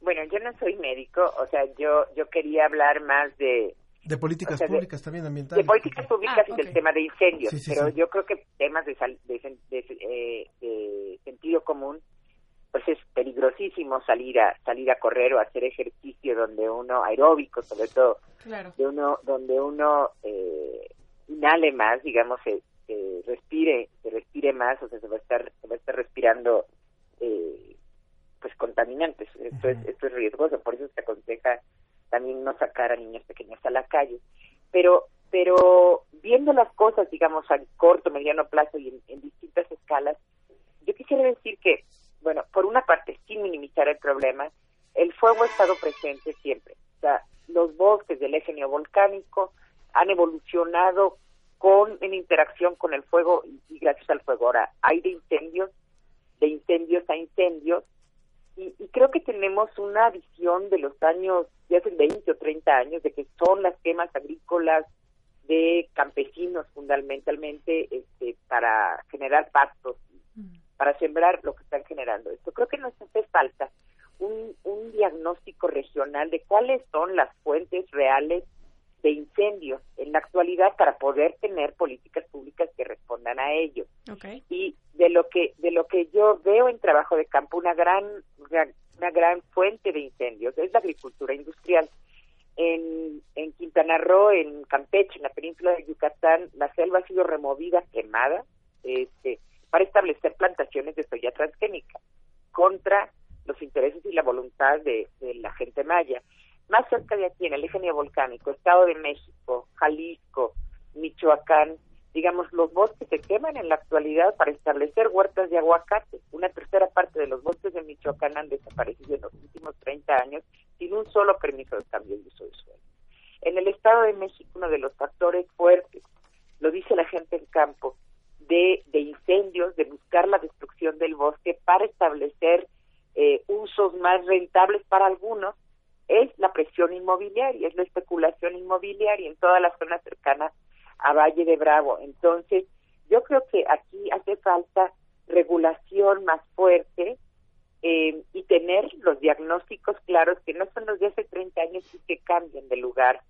Bueno, yo no soy médico, o sea, yo yo quería hablar más de, De políticas O sea, de- públicas también ambientales. de políticas públicas Ah, y del tema de incendios, Sí, sí, pero sí. yo creo que temas de, sal- de, de, eh, de sentido común, pues es peligrosísimo salir a salir a correr o hacer ejercicio donde uno aeróbico, sobre todo, Claro. de uno donde uno eh, inhale más, digamos, se, se respire, se respire más, o sea, se va a estar se va a estar respirando eh, pues contaminantes. Esto es esto es riesgoso, por eso se aconseja también no sacar a niños pequeños a la calle. Pero pero viendo las cosas, digamos, a corto, mediano plazo y en, en distintas escalas, yo quisiera decir que, bueno, por una parte, sin minimizar el problema, el fuego ha estado presente siempre. O sea, los bosques del eje neovolcánico han evolucionado con en interacción con el fuego y, y gracias al fuego. Ahora, hay de incendios, de incendios a incendios, y, y creo que tenemos una visión de los años, de hace 20 o 30 años, de que son las quemas agrícolas de campesinos fundamentalmente este, para generar pastos, para sembrar lo que están generando esto. Creo que nos hace falta un, un diagnóstico regional de cuáles son las fuentes reales de incendios en la actualidad para poder tener políticas públicas que respondan a ello. Y de lo que de lo que yo veo en trabajo de campo una gran gran- una gran fuente de incendios es la agricultura industrial. En, en Quintana Roo, en Campeche, en la península de Yucatán, la selva ha sido removida, quemada, este, para establecer plantaciones de soya transgénica contra los intereses y la voluntad de, de la gente maya. Más cerca de aquí, en el eje neovolcánico, Estado de México, Jalisco, Michoacán, digamos, los bosques se queman en la actualidad para establecer huertas de aguacate. Una tercera parte de los bosques de Michoacán han desaparecido en los últimos 30 años sin un solo permiso de cambio de uso de suelo. En el Estado de México, uno de los factores fuertes, lo dice la gente en campo, de, de incendios, de buscar la destrucción del bosque para establecer eh, usos más rentables para algunos, es la presión inmobiliaria, es la especulación inmobiliaria en toda la zona cercana a Valle de Bravo. Entonces, yo creo que aquí hace falta regulación más fuerte eh, y tener los diagnósticos claros que no son los de hace 30 años y que cambien de lugar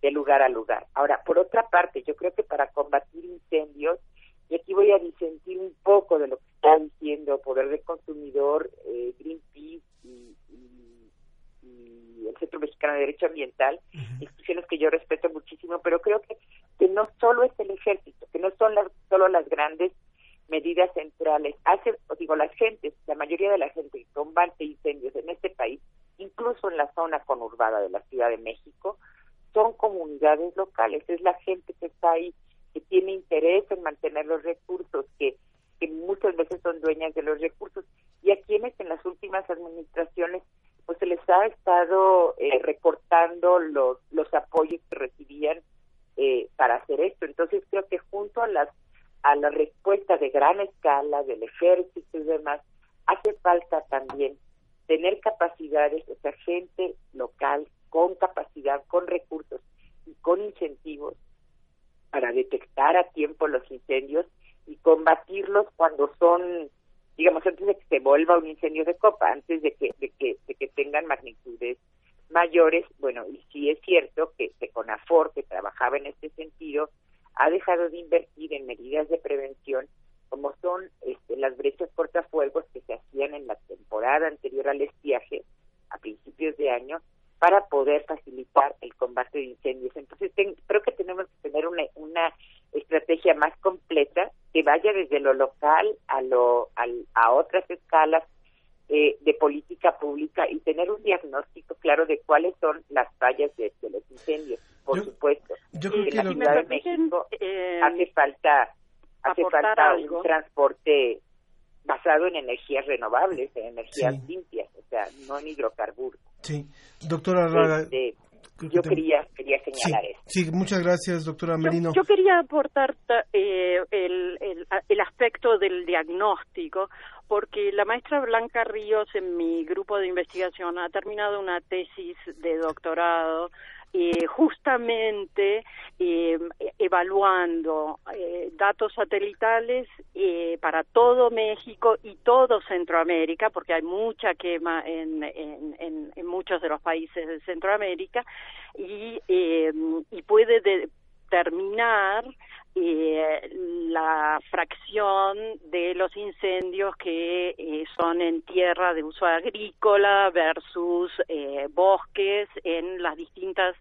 de lugar a lugar. Ahora, por otra parte, yo creo que para combatir incendios, y aquí voy a disentir un poco de lo que está diciendo Poder del Consumidor, eh, Greenpeace y- y el Centro Mexicano de Derecho Ambiental, instituciones que yo respeto muchísimo, pero creo que, que no solo es el ejército, que no son las, solo las grandes medidas centrales. Hace, digo, las gentes, la mayoría de la gente que combate incendios en este país, incluso en la zona conurbada de la Ciudad de México, son comunidades locales, es la gente que está ahí, que tiene interés en mantener los recursos, que, que muchas veces son dueñas de los recursos, y a quienes en las últimas administraciones pues se les ha estado eh, recortando los, los apoyos que recibían eh, para hacer esto. Entonces creo que junto a las a la respuesta de gran escala del ejército y demás, hace falta también tener capacidades, o sea, gente local con capacidad, con recursos y con incentivos para detectar a tiempo los incendios y combatirlos cuando son, digamos, antes de que se vuelva un incendio de copa, antes de que, de que, de que tengan magnitudes mayores. Bueno, y sí es cierto que, que CONAFOR, que trabajaba en este sentido, ha dejado de invertir en medidas de prevención como son este, las brechas cortafuegos que se hacían en la temporada anterior al estiaje, a principios de año, para poder facilitar el combate de incendios. Entonces, creo que tenemos que tener una, una estrategia más completa que vaya desde lo local a, lo, al- a otras escalas eh, de política pública y tener un diagnóstico claro de cuáles son las fallas de, de los incendios. Por supuesto, yo creo en que la Ciudad de México eh, hace falta hace falta algo. un transporte basado en energías renovables, en energías Sí. limpias, o sea, no en hidrocarburos. Sí, doctora Raga. Este, yo te- quería quería Sí, señalar eso. sí, muchas gracias, doctora Merino. Yo quería aportar ta- eh, el, el, el aspecto del diagnóstico, porque la maestra Blanca Ríos en mi grupo de investigación ha terminado una tesis de doctorado eh, justamente eh, evaluando eh, datos satelitales eh, para todo México y todo Centroamérica, porque hay mucha quema en, en, en, muchos de los países de Centroamérica, y, eh, y puede determinar eh, la fracción de los incendios que eh, son en tierra de uso agrícola versus eh, bosques en las distintas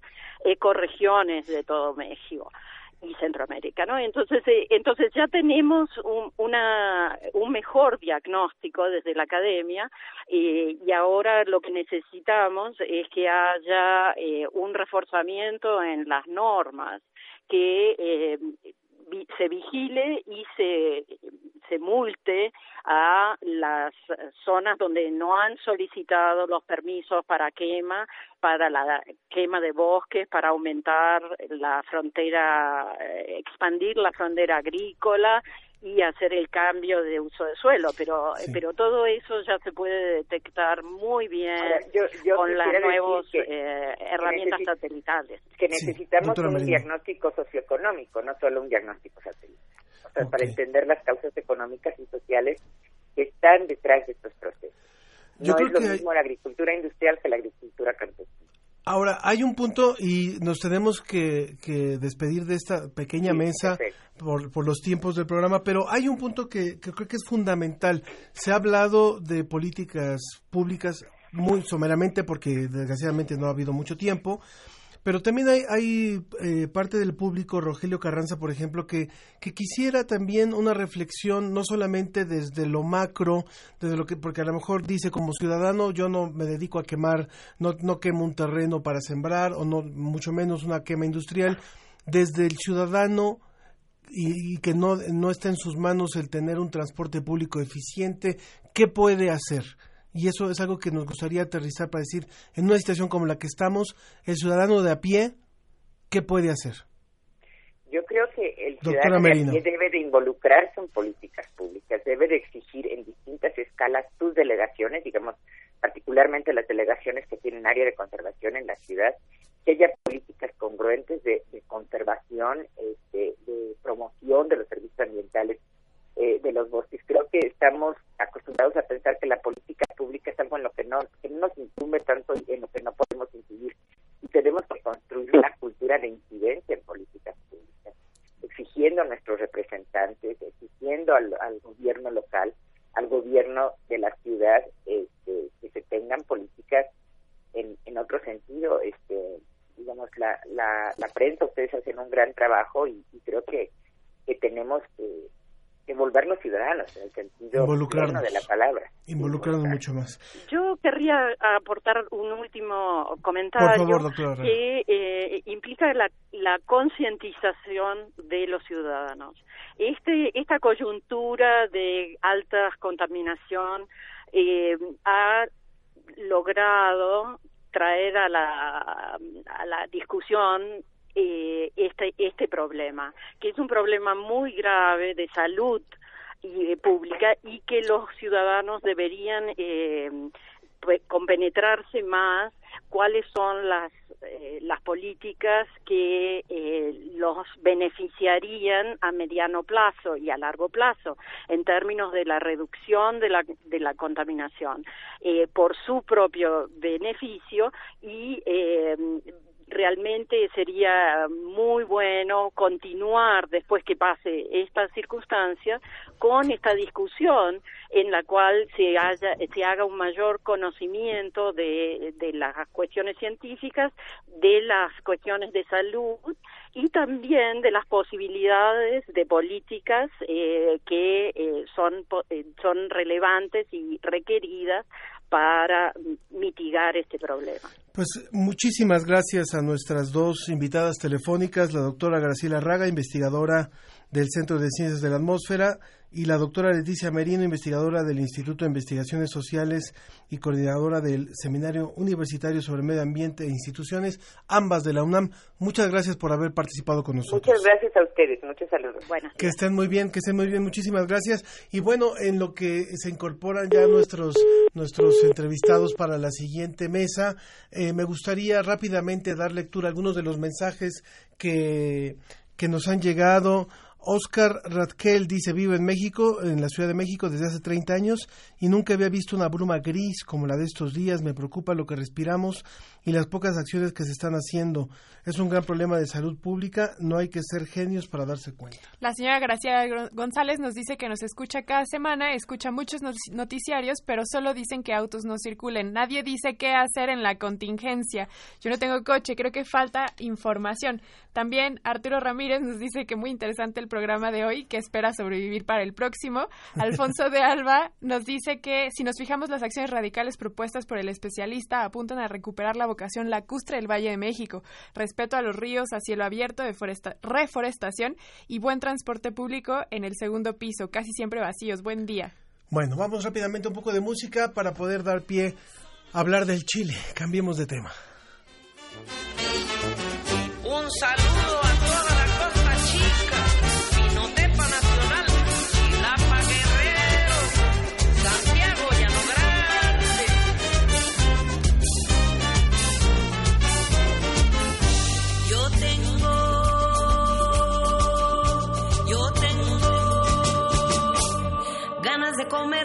ecorregiones de todo México y Centroamérica, ¿no? Entonces, eh, entonces ya tenemos un, una, un mejor diagnóstico desde la academia eh, y ahora lo que necesitamos es que haya eh, un reforzamiento en las normas que eh, se vigile y se, se multe a las zonas donde no han solicitado los permisos para quema, para la quema de bosques, para aumentar la frontera, eh, expandir la frontera agrícola y hacer el cambio de uso de suelo, pero pero todo eso ya se puede detectar muy bien Ahora, yo- yo con las nuevas eh, herramientas satelitales. que necesitamos doctora un diagnóstico socioeconómico, no solo un diagnóstico satelital. O sea, para entender las causas económicas y sociales que están detrás de estos procesos. Yo no creo es lo que hay- mismo la agricultura industrial que la agricultura campesina. Ahora, hay un punto y nos tenemos que, que despedir de esta pequeña mesa por, por los tiempos del programa, pero hay un punto que, que creo que es fundamental. Se ha hablado de políticas públicas muy someramente porque desgraciadamente no ha habido mucho tiempo, pero también hay, eh, parte del público, Rogelio Carranza, por ejemplo, que, que quisiera también una reflexión, no solamente desde lo macro, desde lo que, porque a lo mejor dice como ciudadano, yo no me dedico a quemar, no, no quemo un terreno para sembrar, o no, mucho menos una quema industrial, desde el ciudadano y, y que no, no está en sus manos el tener un transporte público eficiente, ¿qué puede hacer? Y eso es algo que nos gustaría aterrizar para decir, en una situación como la que estamos, el ciudadano de a pie, ¿qué puede hacer? Yo creo que el ciudadano de a pie debe de involucrarse en políticas públicas, debe de exigir en distintas escalas sus delegaciones, digamos, particularmente las delegaciones que tienen área de conservación en la ciudad, que haya políticas congruentes de, de conservación, este, de promoción de los servicios ambientales eh, de los bosques. Creo que estamos acostumbrados a pensar que la política pública es algo en lo que no, que no nos incumbe tanto y en lo que no podemos incidir. Y tenemos que construir una cultura de incidencia en políticas públicas, exigiendo a nuestros representantes, exigiendo al, gobierno local, al gobierno de la ciudad, este, que se tengan políticas en, en otro sentido. Este, digamos, la, la, la prensa, ustedes hacen un gran trabajo y, y creo que, que tenemos que, que volvernos ciudadanos en el sentido pleno de la palabra. Involucrarnos mucho más. Yo querría aportar un último comentario Por favor, doctora Herrera. que eh, implica la, la concientización de los ciudadanos. Este, esta coyuntura de alta contaminación eh, ha logrado traer a la, a la discusión eh, este, este problema, que es un problema muy grave de salud y, eh, pública y que los ciudadanos deberían eh, compenetrarse más cuáles son las eh, las políticas que eh, los beneficiarían a mediano plazo y a largo plazo en términos de la reducción de la, de la contaminación eh, por su propio beneficio y eh, realmente sería muy bueno continuar después que pase esta circunstancia con esta discusión en la cual se haya se haga un mayor conocimiento de, de las cuestiones científicas de las cuestiones de salud y también de las posibilidades de políticas eh, que eh, son eh, son relevantes y requeridas para mitigar este problema. Pues muchísimas gracias a nuestras dos invitadas telefónicas, la doctora Graciela Raga, investigadora del Centro de Ciencias de la Atmósfera, y la doctora Leticia Merino, investigadora del Instituto de Investigaciones Sociales y coordinadora del Seminario Universitario sobre Medio Ambiente e Instituciones, ambas de la UNAM. Muchas gracias por haber participado con nosotros. Muchas gracias a ustedes, muchos saludos. Buenas. Que estén muy bien, que estén muy bien, muchísimas gracias. Y bueno, en lo que se incorporan ya nuestros nuestros entrevistados para la siguiente mesa, eh, me gustaría rápidamente dar lectura a algunos de los mensajes que, que nos han llegado. Oscar Radkel dice, vivo en México, en la Ciudad de México desde hace 30 años y nunca había visto una bruma gris como la de estos días. Me preocupa lo que respiramos y las pocas acciones que se están haciendo. Es un gran problema de salud pública, no hay que ser genios para darse cuenta. La señora Graciela González nos dice que nos escucha cada semana, escucha muchos no- noticiarios, pero solo dicen que autos no circulen. Nadie dice qué hacer en la contingencia. Yo no tengo coche, creo que falta información. También Arturo Ramírez nos dice que muy interesante el programa de hoy, que espera sobrevivir para el próximo. Alfonso de Alba nos dice que si nos fijamos las acciones radicales propuestas por el especialista apuntan a recuperar la vocación lacustre del Valle de México, respeto a los ríos a cielo abierto, deforesta- reforestación y buen transporte público en el segundo piso, casi siempre vacíos. Buen día. Bueno, vamos rápidamente un poco de música para poder dar pie a hablar del Chile. Cambiemos de tema. Un saludo comer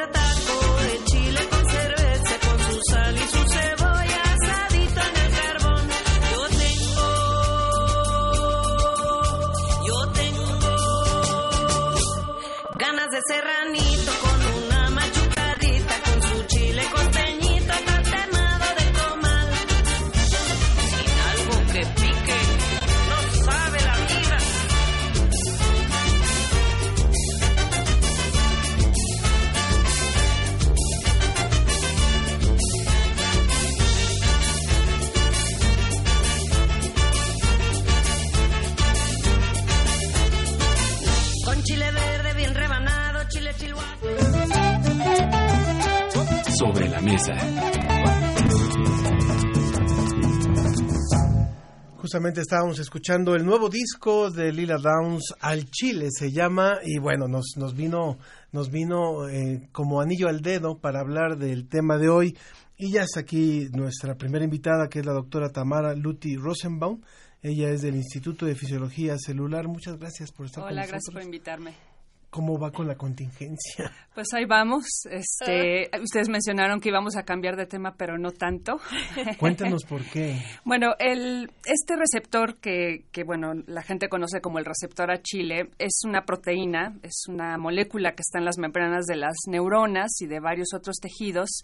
Justamente estábamos escuchando el nuevo disco de Lila Downs, Al Chile se llama, y bueno, nos, nos vino, nos vino eh, como anillo al dedo para hablar del tema de hoy. Y ya está aquí nuestra primera invitada, que es la doctora Tamara Luti Rosenbaum. Ella es del Instituto de Fisiología Celular. Muchas gracias por estar con Hola, nosotros. gracias por invitarme. ¿Cómo va con la contingencia? Pues ahí vamos. Este, ustedes mencionaron que íbamos a cambiar de tema, pero no tanto. Cuéntanos por qué. Bueno, el, este receptor que, que, bueno, la gente conoce como el receptor a chile es una proteína, es una molécula que está en las membranas de las neuronas y de varios otros tejidos,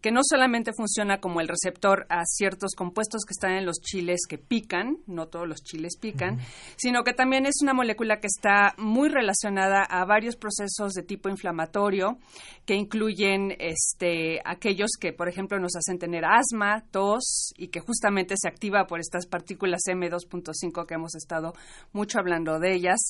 que no solamente funciona como el receptor a ciertos compuestos que están en los chiles que pican, no todos los chiles pican, sino que también es una molécula que está muy relacionada a varios procesos de tipo inflamatorio que incluyen este, aquellos que, por ejemplo, nos hacen tener asma, tos y que justamente se activa por estas partículas M2.5 que hemos estado mucho hablando de ellas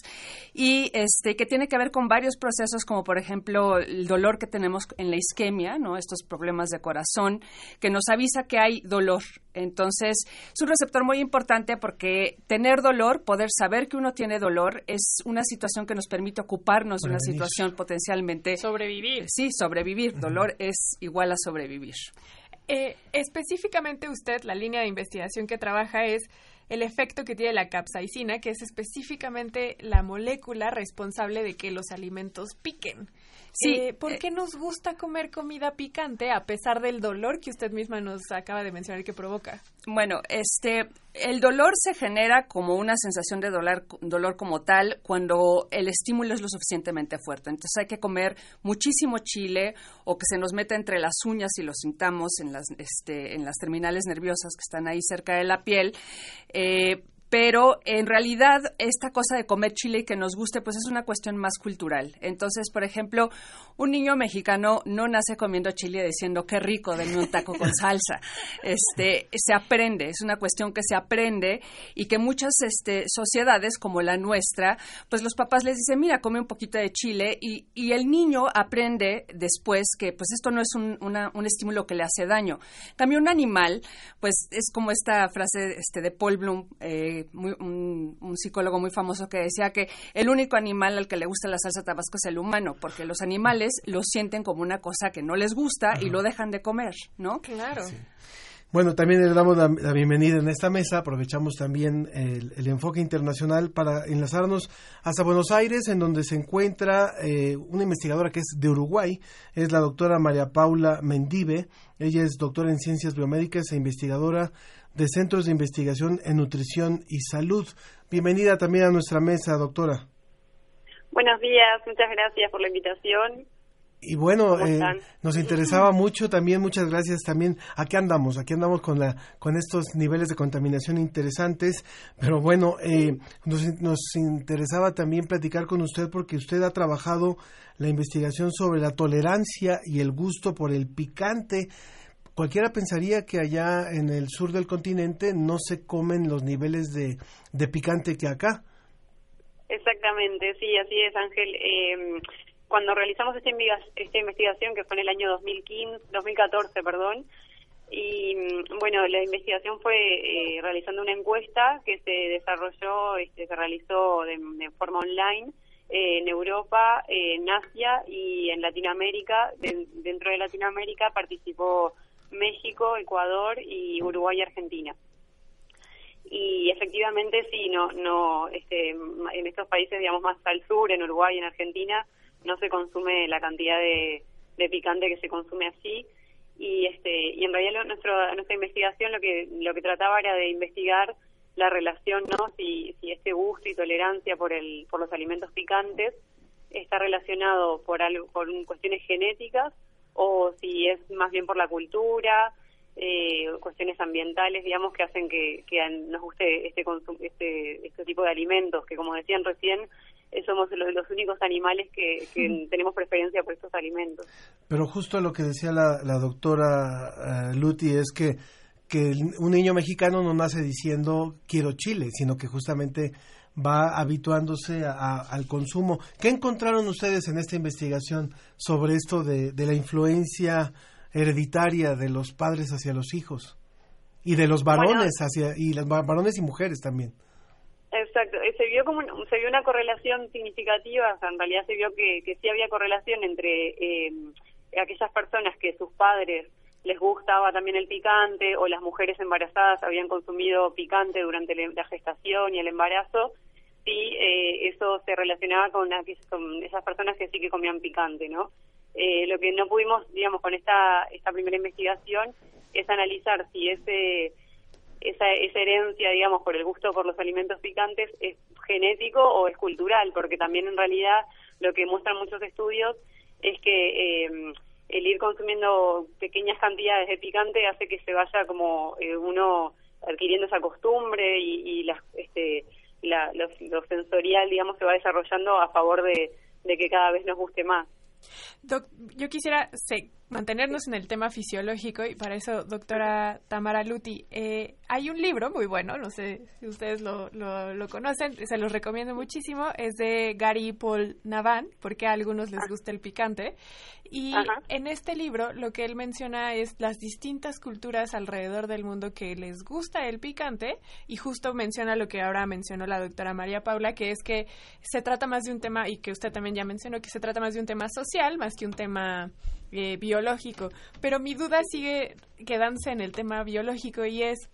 y este, que tiene que ver con varios procesos como, por ejemplo, el dolor que tenemos en la isquemia, ¿no? estos problemas de corazón, que nos avisa que hay dolor. Entonces, es un receptor muy importante porque tener dolor, poder saber que uno tiene dolor, es una situación que nos permite de una situación potencialmente... Sobrevivir. Sí, sobrevivir. Dolor es igual a sobrevivir. Eh, específicamente usted, la línea de investigación que trabaja es el efecto que tiene la capsaicina, que es específicamente la molécula responsable de que los alimentos piquen. Sí, Eh, ¿Por qué nos gusta comer comida picante a pesar del dolor que usted misma nos acaba de mencionar que provoca? Bueno, este, el dolor se genera como una sensación de dolor, dolor como tal cuando el estímulo es lo suficientemente fuerte. Entonces hay que comer muchísimo chile o que se nos meta entre las uñas y lo sintamos en las, este, en las terminales nerviosas que están ahí cerca de la piel. Eh, pero en realidad esta cosa de comer chile y que nos guste, pues es una cuestión más cultural. Entonces, por ejemplo, un niño mexicano no nace comiendo chile diciendo qué rico, denme un taco con salsa. Este, se aprende, es una cuestión que se aprende y que muchas este, sociedades como la nuestra, pues los papás les dicen, mira, come un poquito de chile y, y el niño aprende después que pues esto no es un, una- un estímulo que le hace daño. Cambio un animal, pues es como esta frase este, de Paul Bloom, eh, muy- un, un psicólogo muy famoso que decía que el único animal al que le gusta la salsa tabasco es el humano, porque los animales lo sienten como una cosa que no les gusta y lo dejan de comer, ¿no? Claro. Bueno, también le damos la, la bienvenida en esta mesa. Aprovechamos también el, el enfoque internacional para enlazarnos hasta Buenos Aires, en donde se encuentra eh, una investigadora que es de Uruguay. Es la doctora María Paula Mendive. Ella es doctora en ciencias biomédicas e investigadora de centros de investigación en nutrición y salud. Bienvenida también a nuestra mesa, doctora. Buenos días, muchas gracias por la invitación. Y bueno, ¿Cómo eh, nos interesaba mucho también, muchas gracias también. Aquí andamos, aquí andamos con la con estos niveles de contaminación interesantes, pero bueno, eh, nos, nos interesaba también platicar con usted porque usted ha trabajado la investigación sobre la tolerancia y el gusto por el picante. Cualquiera pensaría que allá en el sur del continente no se comen los niveles de, de picante que acá. Exactamente, sí, así es, Ángel. Eh, cuando realizamos esta, investiga- esta investigación, que fue en el año 2015, 2014, perdón, y mm, bueno, la investigación fue eh, realizando una encuesta que se desarrolló, este, se realizó de, de forma online eh, en Europa, eh, en Asia y en Latinoamérica. De- dentro de Latinoamérica participó México, Ecuador y Uruguay y Argentina. y efectivamente sí no no este en estos países digamos más al sur en Uruguay y en Argentina no se consume la cantidad de, de picante que se consume así y este y en realidad lo- nuestro, nuestra investigación lo que lo que trataba era de investigar la relación no si si este gusto y tolerancia por el por los alimentos picantes está relacionado por algo por cuestiones genéticas o si es más bien por la cultura eh, cuestiones ambientales, digamos, que hacen que, nos guste este, este este tipo de alimentos, que como decían recién, eh, somos lo- los, únicos animales que, que tenemos preferencia por estos alimentos. Pero justo lo que decía la, la doctora eh, Luti es que, que un niño mexicano no nace diciendo quiero chile, sino que justamente va habituándose a- a- al consumo. ¿Qué encontraron ustedes en esta investigación sobre esto de, de la influencia hereditaria de los padres hacia los hijos? Y de los varones hacia, y las va- varones y mujeres también. Exacto, eh, se vio como se vio una correlación significativa, o sea, en realidad se vio que, que sí había correlación entre eh, aquellas personas que sus padres les gustaba también el picante o las mujeres embarazadas habían consumido picante durante la gestación y el embarazo, sí, eh, eso se relacionaba con, con esas personas que sí que comían picante, ¿no? Eh, lo que no pudimos, digamos, con esta, esta primera investigación es analizar si ese esa, esa herencia, digamos, por el gusto por los alimentos picantes es genético o es cultural, porque también en realidad lo que muestran muchos estudios es que eh, el ir consumiendo pequeñas cantidades de picante hace que se vaya como eh, uno adquiriendo esa costumbre y, y las, este, la, lo, lo sensorial, digamos, se va desarrollando a favor de, que cada vez nos guste más. Doc, yo quisiera mantenernos en el tema fisiológico y para eso, doctora Tamara Luti, eh, hay un libro muy bueno, no sé si ustedes lo, lo, lo conocen, se los recomiendo muchísimo, es de Gary Paul Navan, porque a algunos les gusta el picante, y en este libro lo que él menciona es las distintas culturas alrededor del mundo que les gusta el picante y justo menciona lo que ahora mencionó la doctora María Paula, que es que se trata más de un tema, y que usted también ya mencionó, que se trata más de un tema social, más que un tema eh, biológico. Pero mi duda sigue quedándose en el tema biológico y es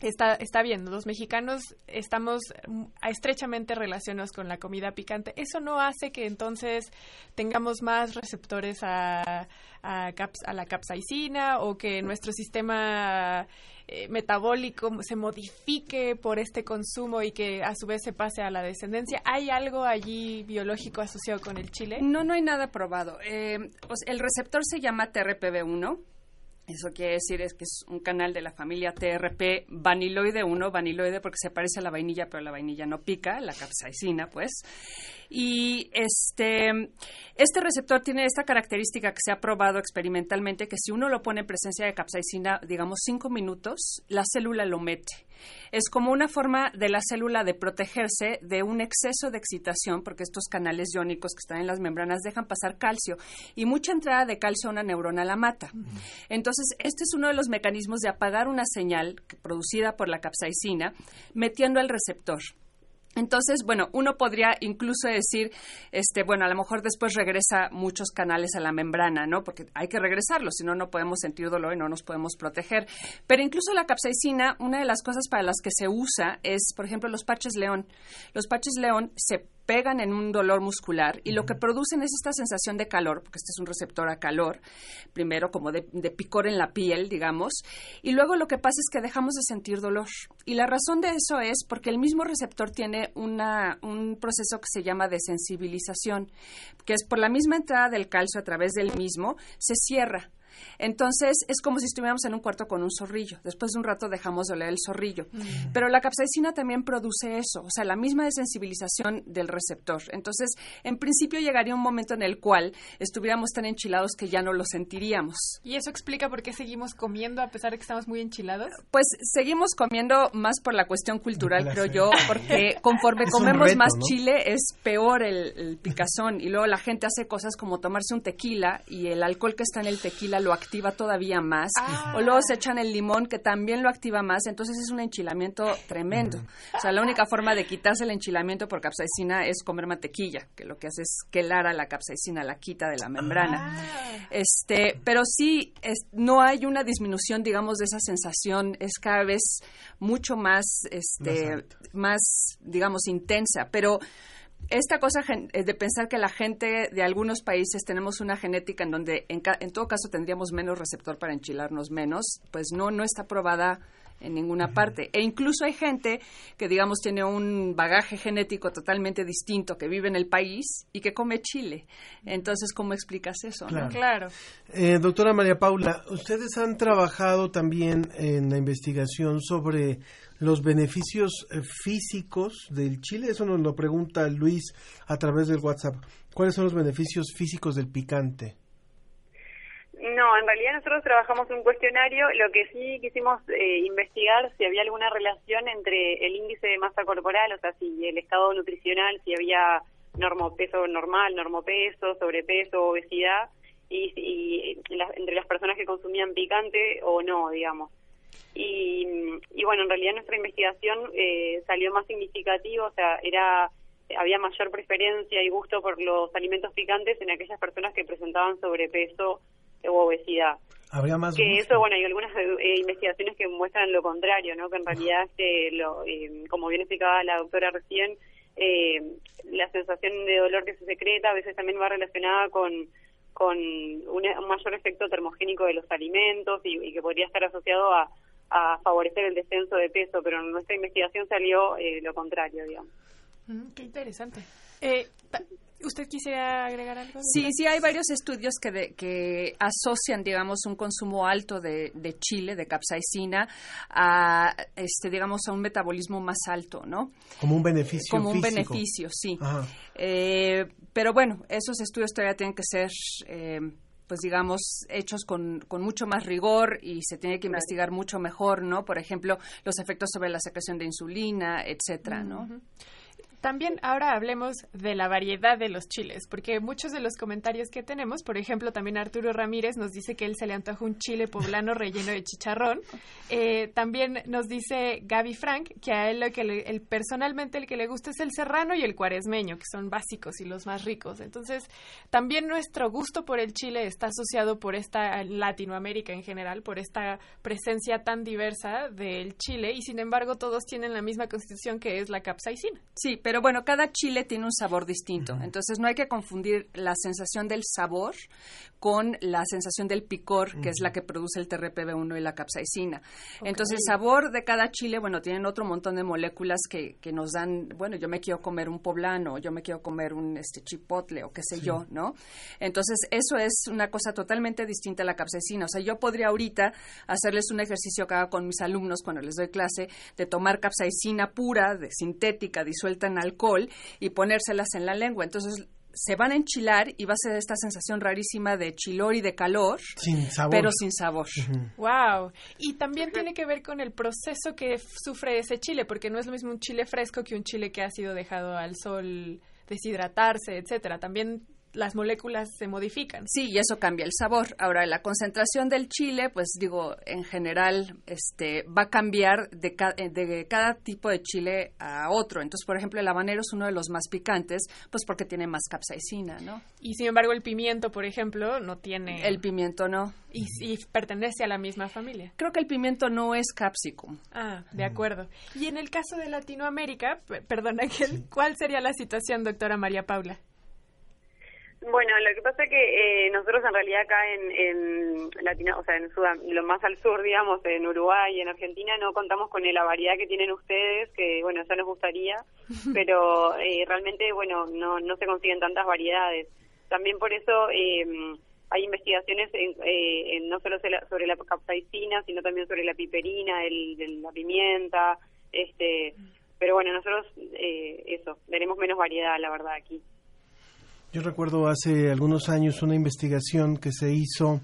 Está, está bien, los mexicanos estamos mm, estrechamente relacionados con la comida picante. ¿Eso no hace que entonces tengamos más receptores a, a, caps- a la capsaicina o que nuestro sistema eh, metabólico se modifique por este consumo y que a su vez se pase a la descendencia? ¿Hay algo allí biológico asociado con el chile? No, no hay nada probado. Eh, el receptor se llama TRPV1. Eso quiere decir es que es un canal de la familia TRP vaniloide 1, vaniloide porque se parece a la vainilla, pero la vainilla no pica, la capsaicina, pues. Y este, este receptor tiene esta característica que se ha probado experimentalmente, que si uno lo pone en presencia de capsaicina, digamos, cinco minutos, la célula lo mete. Es como una forma de la célula de protegerse de un exceso de excitación, porque estos canales iónicos que están en las membranas dejan pasar calcio y mucha entrada de calcio a una neurona la mata. Entonces, este es uno de los mecanismos de apagar una señal producida por la capsaicina metiendo al receptor. Entonces, bueno, uno podría incluso decir, este, bueno, a lo mejor después regresa muchos canales a la membrana, ¿no? Porque hay que regresarlo, si no, no podemos sentir dolor y no nos podemos proteger. Pero incluso la capsaicina, una de las cosas para las que se usa es, por ejemplo, los parches león. Los parches león se pegan en un dolor muscular y lo que producen es esta sensación de calor, porque este es un receptor a calor, primero como de, de picor en la piel, digamos, y luego lo que pasa es que dejamos de sentir dolor. Y la razón de eso es porque el mismo receptor tiene una, un proceso que se llama desensibilización, que es por la misma entrada del calcio a través del mismo, se cierra. Entonces es como si estuviéramos en un cuarto con un zorrillo. Después de un rato dejamos de oler el zorrillo. Pero la capsaicina también produce eso, o sea, la misma desensibilización del receptor. Entonces, en principio llegaría un momento en el cual estuviéramos tan enchilados que ya no lo sentiríamos. ¿Y eso explica por qué seguimos comiendo a pesar de que estamos muy enchilados? Pues seguimos comiendo más por la cuestión cultural, creo yo, porque conforme Es comemos reto, más ¿no? chile es peor el, el picazón y luego la gente hace cosas como tomarse un tequila y el alcohol que está en el tequila lo activa todavía más Ah. o luego se echan el limón que también lo activa más, entonces es un enchilamiento tremendo. O sea, la única forma de quitarse el enchilamiento por capsaicina es comer mantequilla, que lo que hace es quelar a la capsaicina, la quita de la membrana. Este, pero sí, es- no hay una disminución, digamos, de esa sensación. Es cada vez mucho más, este, más, digamos, intensa. Pero esta cosa eh, de pensar que la gente de algunos países tenemos una genética en donde, en, en todo caso, tendríamos menos receptor para enchilarnos menos, pues no, no está probada en ninguna parte. E incluso hay gente que, digamos, tiene un bagaje genético totalmente distinto, que vive en el país y que come chile. Entonces, ¿cómo explicas eso? no? Claro. Eh, doctora María Paula, ustedes han trabajado también en la investigación sobre los beneficios eh, físicos del chile. Eso nos lo pregunta Luis a través del WhatsApp. ¿Cuáles son los beneficios físicos del picante? No, en realidad nosotros trabajamos un cuestionario. Lo que sí quisimos eh, investigar si había alguna relación entre el índice de masa corporal, o sea, si el estado nutricional, si había normopeso normal, normopeso, sobrepeso, obesidad, y, entre las personas que consumían picante o no, digamos. Y, y bueno, en realidad nuestra investigación eh, salió más significativo, o sea, era había mayor preferencia y gusto por los alimentos picantes en aquellas personas que presentaban sobrepeso o obesidad. Habría más Que eso, bueno, hay algunas eh, investigaciones que muestran lo contrario, ¿no? Que en realidad, este, lo, eh, como bien explicaba la doctora recién, eh, la sensación de dolor que se secreta a veces también va relacionada con con una- un mayor efecto termogénico de los alimentos y, y que podría estar asociado a, a favorecer el descenso de peso, pero en nuestra investigación salió eh, lo contrario, digamos. Mm, qué interesante. ¿Usted quisiera agregar algo? Sí, sí, hay varios estudios que, de- que asocian, digamos, un consumo alto de, de chile, de capsaicina, a, este, digamos, a un metabolismo más alto, ¿no? Como un beneficio Como un físico. beneficio, sí. Eh, pero bueno, esos estudios todavía tienen que ser, eh, pues digamos, hechos con, con mucho más rigor y se tiene que investigar mucho mejor, ¿no? Por ejemplo, los efectos sobre la secreción de insulina, etcétera, ¿no? También ahora hablemos de la variedad de los chiles, porque muchos de los comentarios que tenemos, por ejemplo, también Arturo Ramírez nos dice que él se le antoja un chile poblano relleno de chicharrón. Eh, también nos dice Gaby Frank que a él lo que le- el, personalmente el que le gusta es el serrano y el cuaresmeño, que son básicos y los más ricos. Entonces, también nuestro gusto por el chile está asociado por esta Latinoamérica en general, por esta presencia tan diversa del chile y sin embargo todos tienen la misma constitución que es la capsaicina. Sí, pero bueno, cada chile tiene un sabor distinto. Entonces no hay que confundir la sensación del sabor con la sensación del picor, que es la que produce el TRPV1 y la capsaicina. Entonces el sabor de cada chile, bueno, tienen otro montón de moléculas que, que nos dan, bueno, yo me quiero comer un poblano, yo me quiero comer un este chipotle o qué sé Sí. yo, ¿no? Entonces eso es una cosa totalmente distinta a la capsaicina. O sea, yo podría ahorita hacerles un ejercicio que hago con mis alumnos cuando les doy clase de tomar capsaicina pura, de sintética, disuelta en alcohol y ponérselas en la lengua. Entonces se van a enchilar y va a ser esta sensación rarísima de chilor y de calor, Sin sabor. pero sin sabor. Wow. Y también tiene que ver con el proceso que sufre ese chile, porque no es lo mismo un chile fresco que un chile que ha sido dejado al sol deshidratarse, etcétera. También las moléculas se modifican. Sí, y eso cambia el sabor. Ahora, la concentración del chile, pues digo, en general, este, va a cambiar de, ca- eh, de cada tipo de chile a otro. Entonces, por ejemplo, el habanero es uno de los más picantes, pues porque tiene más capsaicina, ¿no? Y sin embargo, el pimiento, por ejemplo, no tiene. El pimiento no. Y, y pertenece a la misma familia. Creo que el pimiento no es capsicum. Ah, de acuerdo. Y en el caso de Latinoamérica, perdón, Ángel, ¿cuál sería la situación, doctora María Paula? Bueno, lo que pasa es que eh, nosotros en realidad acá en, en Latina, o sea, en Sudam- lo más al sur, digamos, en Uruguay y en Argentina, no contamos con la variedad que tienen ustedes, que bueno, ya nos gustaría, pero eh, realmente, bueno, no, no se consiguen tantas variedades. También por eso eh, hay investigaciones en, eh, en no solo sobre la, capsaicina, sino también sobre la piperina, el, el- la pimienta, este, pero bueno, nosotros eh, eso, tenemos menos variedad, la verdad, aquí. Yo recuerdo hace algunos años una investigación que se hizo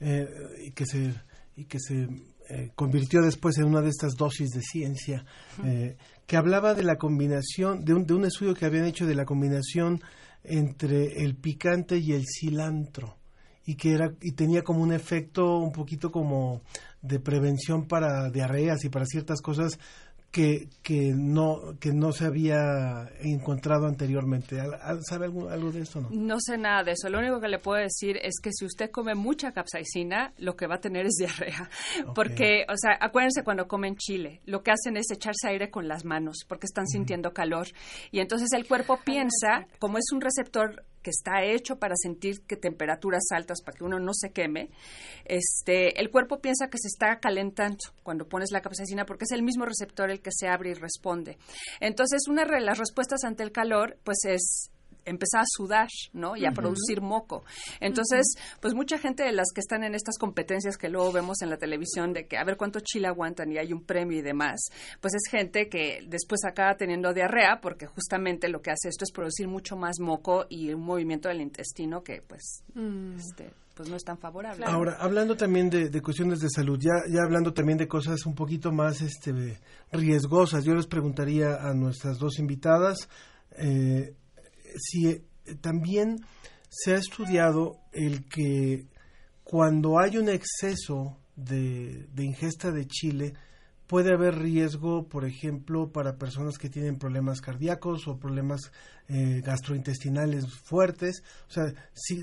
eh, y que se, y que se eh, convirtió después en una de estas dosis de ciencia, eh, que hablaba de la combinación, de un, de un estudio que habían hecho de la combinación entre el picante y el cilantro y que era y tenía como un efecto un poquito como de prevención para diarreas y para ciertas cosas que, que no que no se había encontrado anteriormente. ¿Al- al- ¿Sabe algo, algo de esto no? No sé nada de eso. Lo único que le puedo decir es que si usted come mucha capsaicina, lo que va a tener es diarrea. Porque, o sea, acuérdense cuando comen chile, lo que hacen es echarse aire con las manos porque están sintiendo calor. Y entonces el cuerpo piensa, como es un receptor que está hecho para sentir que temperaturas altas para que uno no se queme, este, el cuerpo piensa que se está calentando cuando pones la capsaicina porque es el mismo receptor el que se abre y responde. Entonces, una de las respuestas ante el calor, pues es empezar a sudar, ¿no? Y a producir moco. Entonces, pues mucha gente de las que están en estas competencias que luego vemos en la televisión de que a ver cuánto chile aguantan y hay un premio y demás, pues es gente que después acaba teniendo diarrea porque justamente lo que hace esto es producir mucho más moco y un movimiento del intestino que pues este pues no es tan favorable. Ahora, hablando también de, de cuestiones de salud, ya, ya hablando también de cosas un poquito más este, riesgosas, yo les preguntaría a nuestras dos invitadas eh, si eh, también se ha estudiado el que cuando hay un exceso de, ingesta de chile, puede haber riesgo, por ejemplo, para personas que tienen problemas cardíacos o problemas eh, gastrointestinales fuertes. O sea,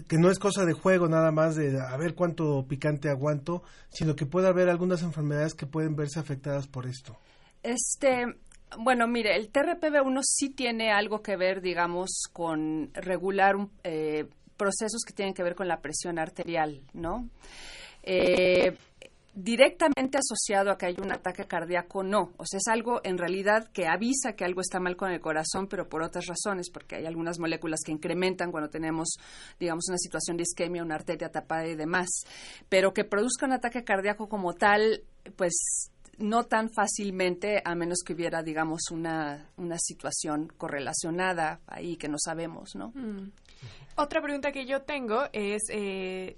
que no es cosa de juego nada más de a ver cuánto picante aguanto, sino que puede haber algunas enfermedades que pueden verse afectadas por esto. Este, bueno, mire, el TRPV1 sí tiene algo que ver, digamos, con regular eh, procesos que tienen que ver con la presión arterial, ¿no? Eh, directamente asociado a que hay un ataque cardíaco, no. O sea, es algo en realidad que avisa que algo está mal con el corazón, pero por otras razones, porque hay algunas moléculas que incrementan cuando tenemos, digamos, una situación de isquemia, una arteria tapada y demás. Pero que produzca un ataque cardíaco como tal, pues no tan fácilmente, a menos que hubiera, digamos, una, una situación correlacionada ahí que no sabemos, ¿no? Mm. Otra pregunta que yo tengo es, eh,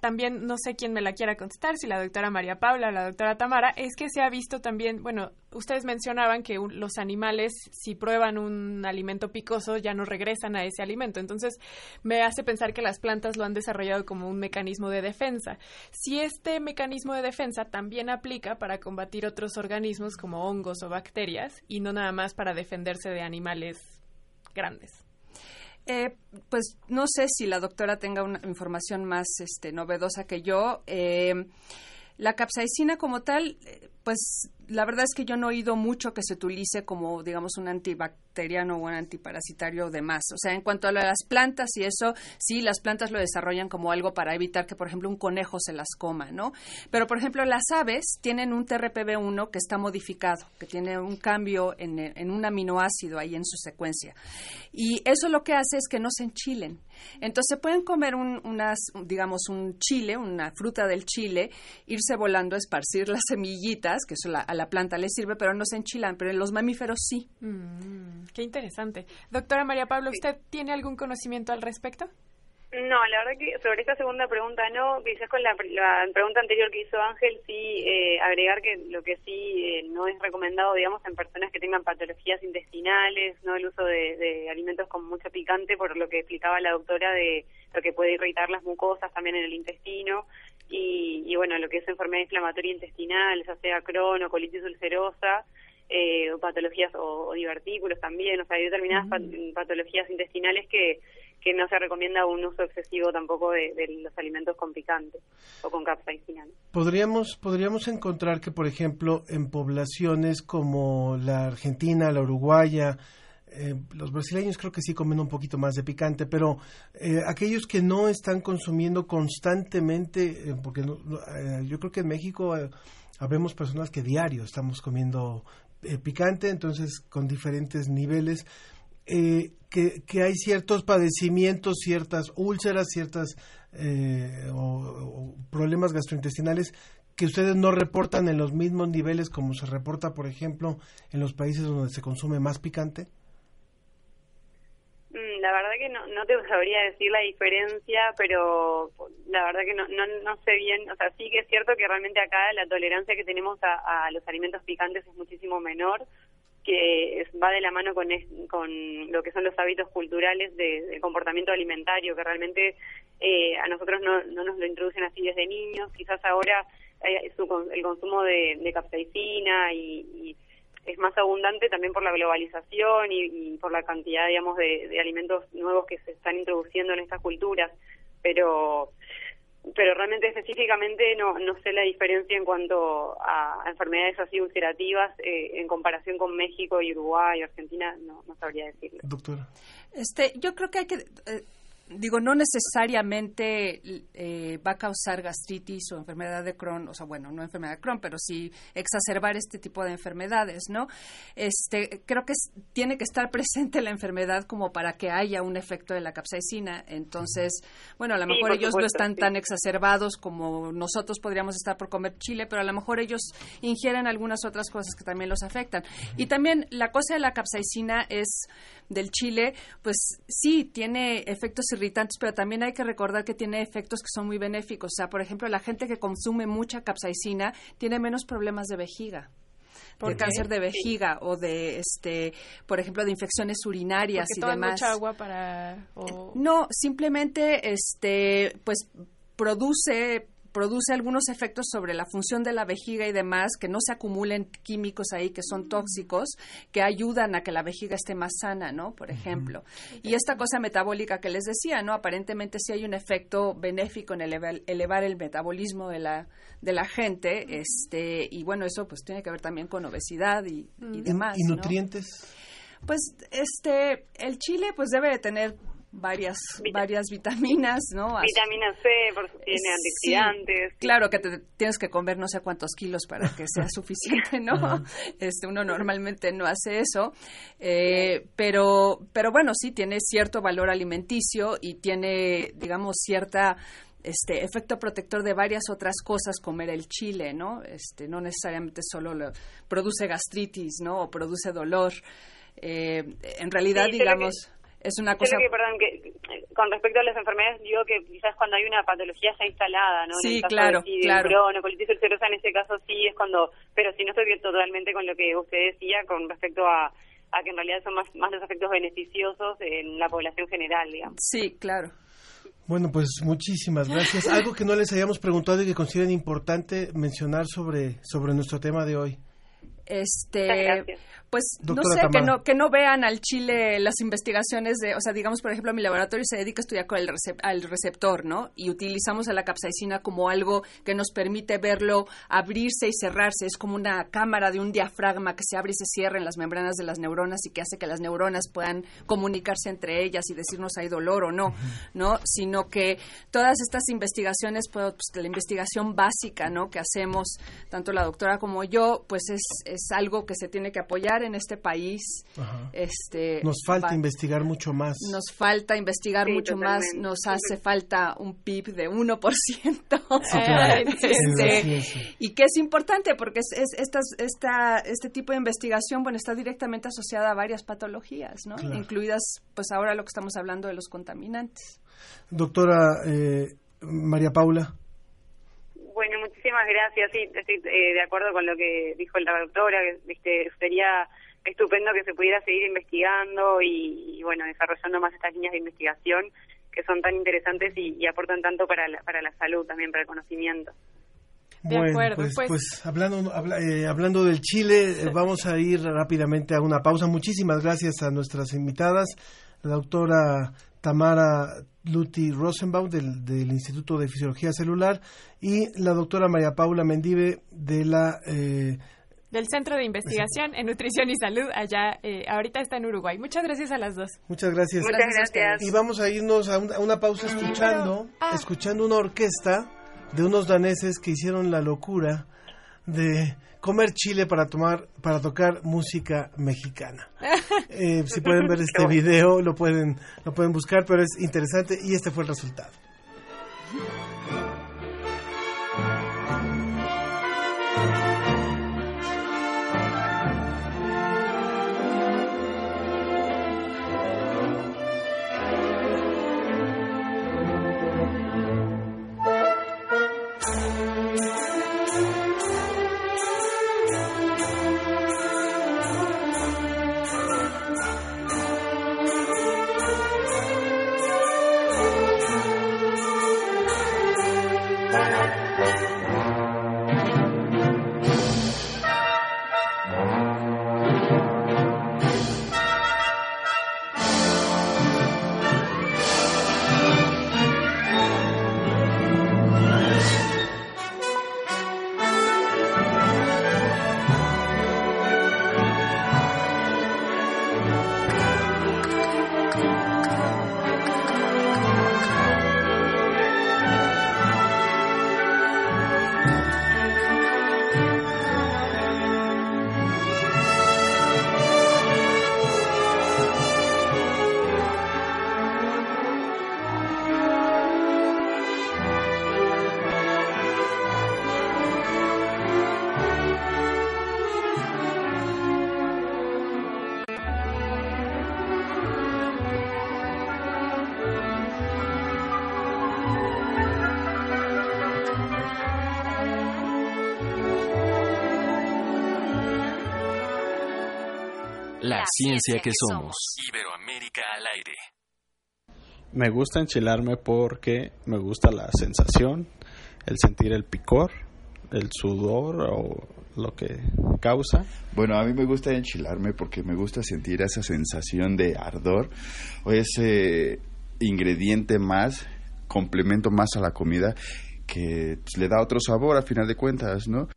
también no sé quién me la quiera contestar, si la doctora María Paula o la doctora Tamara, es que se ha visto también, bueno, ustedes mencionaban que los animales, si prueban un alimento picoso, ya no regresan a ese alimento. Entonces, me hace pensar que las plantas lo han desarrollado como un mecanismo de defensa. Si este mecanismo de defensa también aplica para combatir otros organismos como hongos o bacterias y no nada más para defenderse de animales grandes. Eh, pues no sé si la doctora tenga una información más este, novedosa que yo. Eh, la capsaicina como tal, pues la verdad es que yo no he oído mucho que se utilice como, digamos, un antibacteriano o un antiparasitario de más. O sea, en cuanto a las plantas y eso, sí, las plantas lo desarrollan como algo para evitar que, por ejemplo, un conejo se las coma, ¿no? Pero, por ejemplo, las aves tienen un TRPV1 que está modificado, que tiene un cambio en, en un aminoácido ahí en su secuencia. Y eso lo que hace es que no se enchilen. Entonces pueden comer un, unas, digamos, un chile, una fruta del chile, irse volando, esparcir las semillitas, que eso la- a la planta le sirve, pero no se enchilan, pero en los mamíferos sí. Mm, qué interesante. Doctora María Pablo, ¿usted tiene algún conocimiento al respecto? No, la verdad que sobre esta segunda pregunta no, quizás con la, la pregunta anterior que hizo Ángel, sí eh, agregar que lo que sí eh, no es recomendado, digamos, en personas que tengan patologías intestinales, no el uso de, de alimentos con mucho picante, por lo que explicaba la doctora de lo que puede irritar las mucosas también en el intestino y, y bueno, lo que es enfermedad inflamatoria intestinal, ya sea Crohn o colitis ulcerosa, eh, o patologías o, o divertículos también, o sea, hay determinadas pat- patologías intestinales que, que no se recomienda un uso excesivo tampoco de, de los alimentos con picante o con capsaicina. ¿no? Podríamos, podríamos encontrar que, por ejemplo, en poblaciones como la Argentina, la Uruguaya, eh, los brasileños creo que sí comen un poquito más de picante, pero eh, aquellos que no están consumiendo constantemente, eh, porque no- eh, yo creo que en México habemos personas que diario estamos comiendo picante, entonces con diferentes niveles, que, hay ciertos padecimientos, ciertas úlceras, ciertas o, o problemas gastrointestinales que ustedes no reportan en los mismos niveles como se reporta, por ejemplo, en los países donde se consume más picante? Mm, La verdad que no, no te sabría decir la diferencia, pero la verdad que no, no, no sé bien, o sea, sí que es cierto que realmente acá la tolerancia que tenemos a, a los alimentos picantes es muchísimo menor, que va de la mano con, es- con lo que son los hábitos culturales de, comportamiento alimentario, que realmente eh, a nosotros no, no nos lo introducen así desde niños, quizás ahora eh, su el consumo de, de capsaicina y, y es más abundante también por la globalización y, y por la cantidad, digamos, de, de alimentos nuevos que se están introduciendo en estas culturas, pero pero realmente específicamente no, no sé la diferencia en cuanto a, a enfermedades así ulcerativas eh, en comparación con México y Uruguay y Argentina, no, no sabría decirlo. Doctora. Este, yo creo que hay que, eh, digo, no necesariamente eh, va a causar gastritis o enfermedad de Crohn, o sea, bueno, no enfermedad de Crohn, pero sí exacerbar este tipo de enfermedades, ¿no? Este, creo que es- tiene que estar presente la enfermedad como para que haya un efecto de la capsaicina. Entonces, bueno, a lo mejor ellos no están sí. tan exacerbados como nosotros podríamos estar por comer chile, pero a lo mejor ellos ingieren algunas otras cosas que también los afectan. Y también la cosa de la capsaicina es del chile, pues sí, tiene efectos irritantes, pero también hay que recordar que tiene efectos que son muy benéficos. O sea, por ejemplo, la gente que consume mucha capsaicina tiene menos problemas de vejiga. ¿Por de cáncer de vejiga o de este por ejemplo de infecciones urinarias Porque y demás mucha agua para... o- no, simplemente este pues produce produce algunos efectos sobre la función de la vejiga y demás, que no se acumulen químicos ahí que son tóxicos, que ayudan a que la vejiga esté más sana, ¿no? Por ejemplo. Y esta cosa metabólica que les decía, ¿no? Aparentemente sí hay un efecto benéfico en elevar, elevar el metabolismo de la, de la gente, este, y bueno, eso pues tiene que ver también con obesidad y, y demás. ¿Y ¿no? nutrientes? Pues este, el chile pues debe de tener varias varias vitaminas, ¿no? Vitamina C, por su- tiene Sí, antioxidantes. claro que te tienes que comer no sé cuántos kilos para que sea suficiente, ¿no? Este uno normalmente no hace eso, eh, pero pero bueno sí tiene cierto valor alimenticio y tiene digamos cierta este efecto protector de varias otras cosas comer el chile, ¿no? Este no necesariamente solo lo- produce gastritis, ¿no? O produce dolor. Eh, en realidad Sí, digamos es una Yo cosa... creo que, perdón, que con respecto a las enfermedades, digo que quizás cuando hay una patología ya instalada, ¿no? En Sí, el caso claro, de, claro. Crohn o colitis ulcerosa, en ese caso sí es cuando, pero si no estoy totalmente con lo que usted decía con respecto a, a que en realidad son más, más los efectos beneficiosos en la población general, digamos. Sí, claro. Bueno, pues muchísimas gracias. Algo que no les hayamos preguntado y que consideren importante mencionar sobre, sobre nuestro tema de hoy. Este, pues Doctora no sé, que no, que no vean al chile las investigaciones de, o sea, digamos, por ejemplo, mi laboratorio se dedica a estudiar con el recep- al receptor, ¿no? Y utilizamos a la capsaicina como algo que nos permite verlo abrirse y cerrarse. Es como una cámara de un diafragma que se abre y se cierra en las membranas de las neuronas y que hace que las neuronas puedan comunicarse entre ellas y decirnos hay dolor o no, ¿no? Sino que todas estas investigaciones, pues, pues, la investigación básica, ¿no? Que hacemos tanto la doctora como yo, pues es, es algo que se tiene que apoyar en este país. Ajá. Este, Nos falta va- investigar mucho más. nos falta investigar Sí, mucho más, nos hace falta un PIB de 1%. Sí, claro. Este, y que es importante porque es, esta, este tipo de investigación bueno está directamente asociada a varias patologías, ¿no? Claro. incluidas pues ahora lo que estamos hablando de los contaminantes. Doctora eh, María Paula. Bueno, muchísimas gracias. Sí, estoy eh, de acuerdo con lo que dijo la doctora, que viste, sería estupendo que se pudiera seguir investigando y, y, bueno, desarrollando más estas líneas de investigación que son tan interesantes y, y aportan tanto para la, para la salud, también para el conocimiento. De bueno, acuerdo, pues, pues- pues hablando, habla- eh, hablando del Chile, eh, vamos a ir rápidamente a una pausa. Muchísimas gracias a nuestras invitadas, la doctora Tamara Luti Rosenbaum del, del Instituto de Fisiología Celular y la doctora María Paula Mendive de la... eh, Del Centro de Investigación en Nutrición y Salud, allá, eh, ahorita está en Uruguay. Muchas gracias a las dos. Muchas gracias. Muchas Gracias. Y vamos a irnos a, un- a una pausa escuchando, escuchando una orquesta de unos daneses que hicieron la locura de comer chile para tomar, para tocar música mexicana. Eh, si pueden ver este video, lo pueden, lo pueden buscar, pero es interesante y este fue el resultado. Ciencia que somos. Iberoamérica al aire. Me gusta enchilarme porque me gusta la sensación, el sentir el picor, el sudor o lo que causa. Bueno, a mí me gusta enchilarme porque me gusta sentir esa sensación de ardor o ese ingrediente más, complemento más a la comida que le da otro sabor a final de cuentas, ¿no?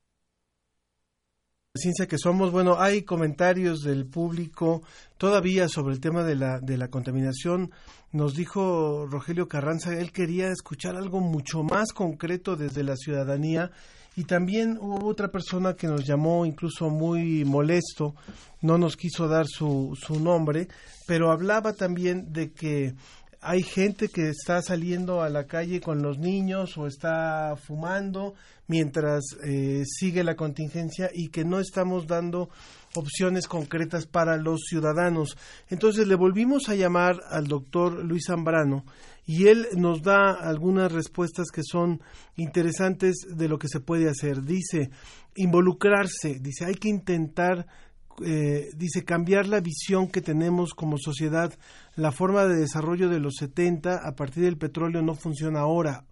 Ciencia que somos, bueno, hay comentarios del público todavía sobre el tema de la, de la contaminación. Nos dijo Rogelio Carranza, él quería escuchar algo mucho más concreto desde la ciudadanía y también hubo otra persona que nos llamó incluso muy molesto, no nos quiso dar su, su nombre, pero hablaba también de que hay gente que está saliendo a la calle con los niños o está fumando mientras eh, sigue la contingencia y que no estamos dando opciones concretas para los ciudadanos. Entonces le volvimos a llamar al doctor Luis Zambrano y él nos da algunas respuestas que son interesantes de lo que se puede hacer. Dice, involucrarse, dice, hay que intentar eh, dice cambiar la visión que tenemos como sociedad, la forma de desarrollo de los 70 a partir del petróleo no funciona ahora.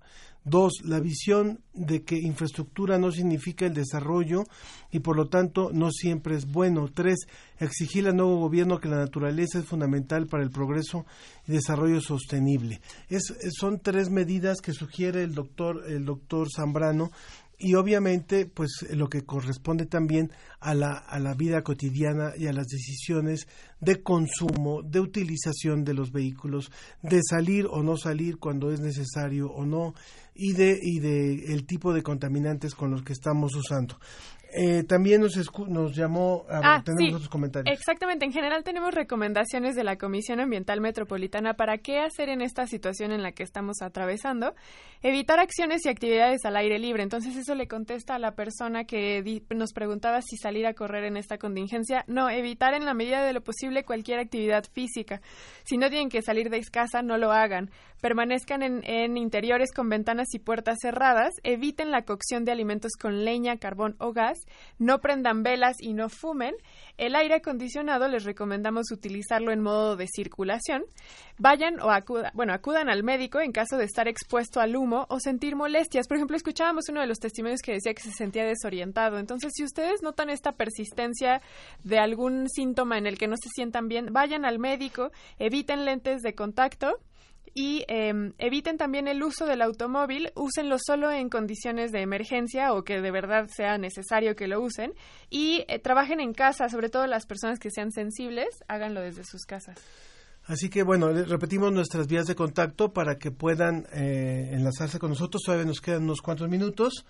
Dos, la visión de que infraestructura no significa el desarrollo y por lo tanto no siempre es bueno. Tres, exigir al nuevo gobierno que la naturaleza es fundamental para el progreso y desarrollo sostenible. Es, son tres medidas que sugiere el doctor, el doctor Zambrano y obviamente pues lo que corresponde también a la, a la vida cotidiana y a las decisiones de consumo, de utilización de los vehículos, de salir o no salir cuando es necesario o no y de y de el tipo de contaminantes con los que estamos usando. Eh, también nos, nos llamó, a ah, tenemos otros comentarios. Exactamente, en general tenemos recomendaciones de la Comisión Ambiental Metropolitana para qué hacer en esta situación en la que estamos atravesando. Evitar acciones y actividades al aire libre. Entonces eso le contesta a la persona que nos preguntaba si salir a correr en esta contingencia. No, evitar en la medida de lo posible cualquier actividad física. Si no tienen que salir de casa, no lo hagan. Permanezcan en, en interiores con ventanas y puertas cerradas. Eviten la cocción de alimentos con leña, carbón o gas no prendan velas y no fumen. El aire acondicionado les recomendamos utilizarlo en modo de circulación. Vayan o acudan, bueno, acudan al médico en caso de estar expuesto al humo o sentir molestias. Por ejemplo, escuchábamos uno de los testimonios que decía que se sentía desorientado. Entonces, si ustedes notan esta persistencia de algún síntoma en el que no se sientan bien, vayan al médico, eviten lentes de contacto y em, eviten también el uso del automóvil, úsenlo solo en condiciones de emergencia o que de verdad sea necesario que lo usen y eh, trabajen en casa, sobre todo las personas que sean sensibles, háganlo desde sus casas. Así que bueno, repetimos nuestras vías de contacto para que puedan eh, enlazarse con nosotros. Todavía nos quedan unos cuantos minutos.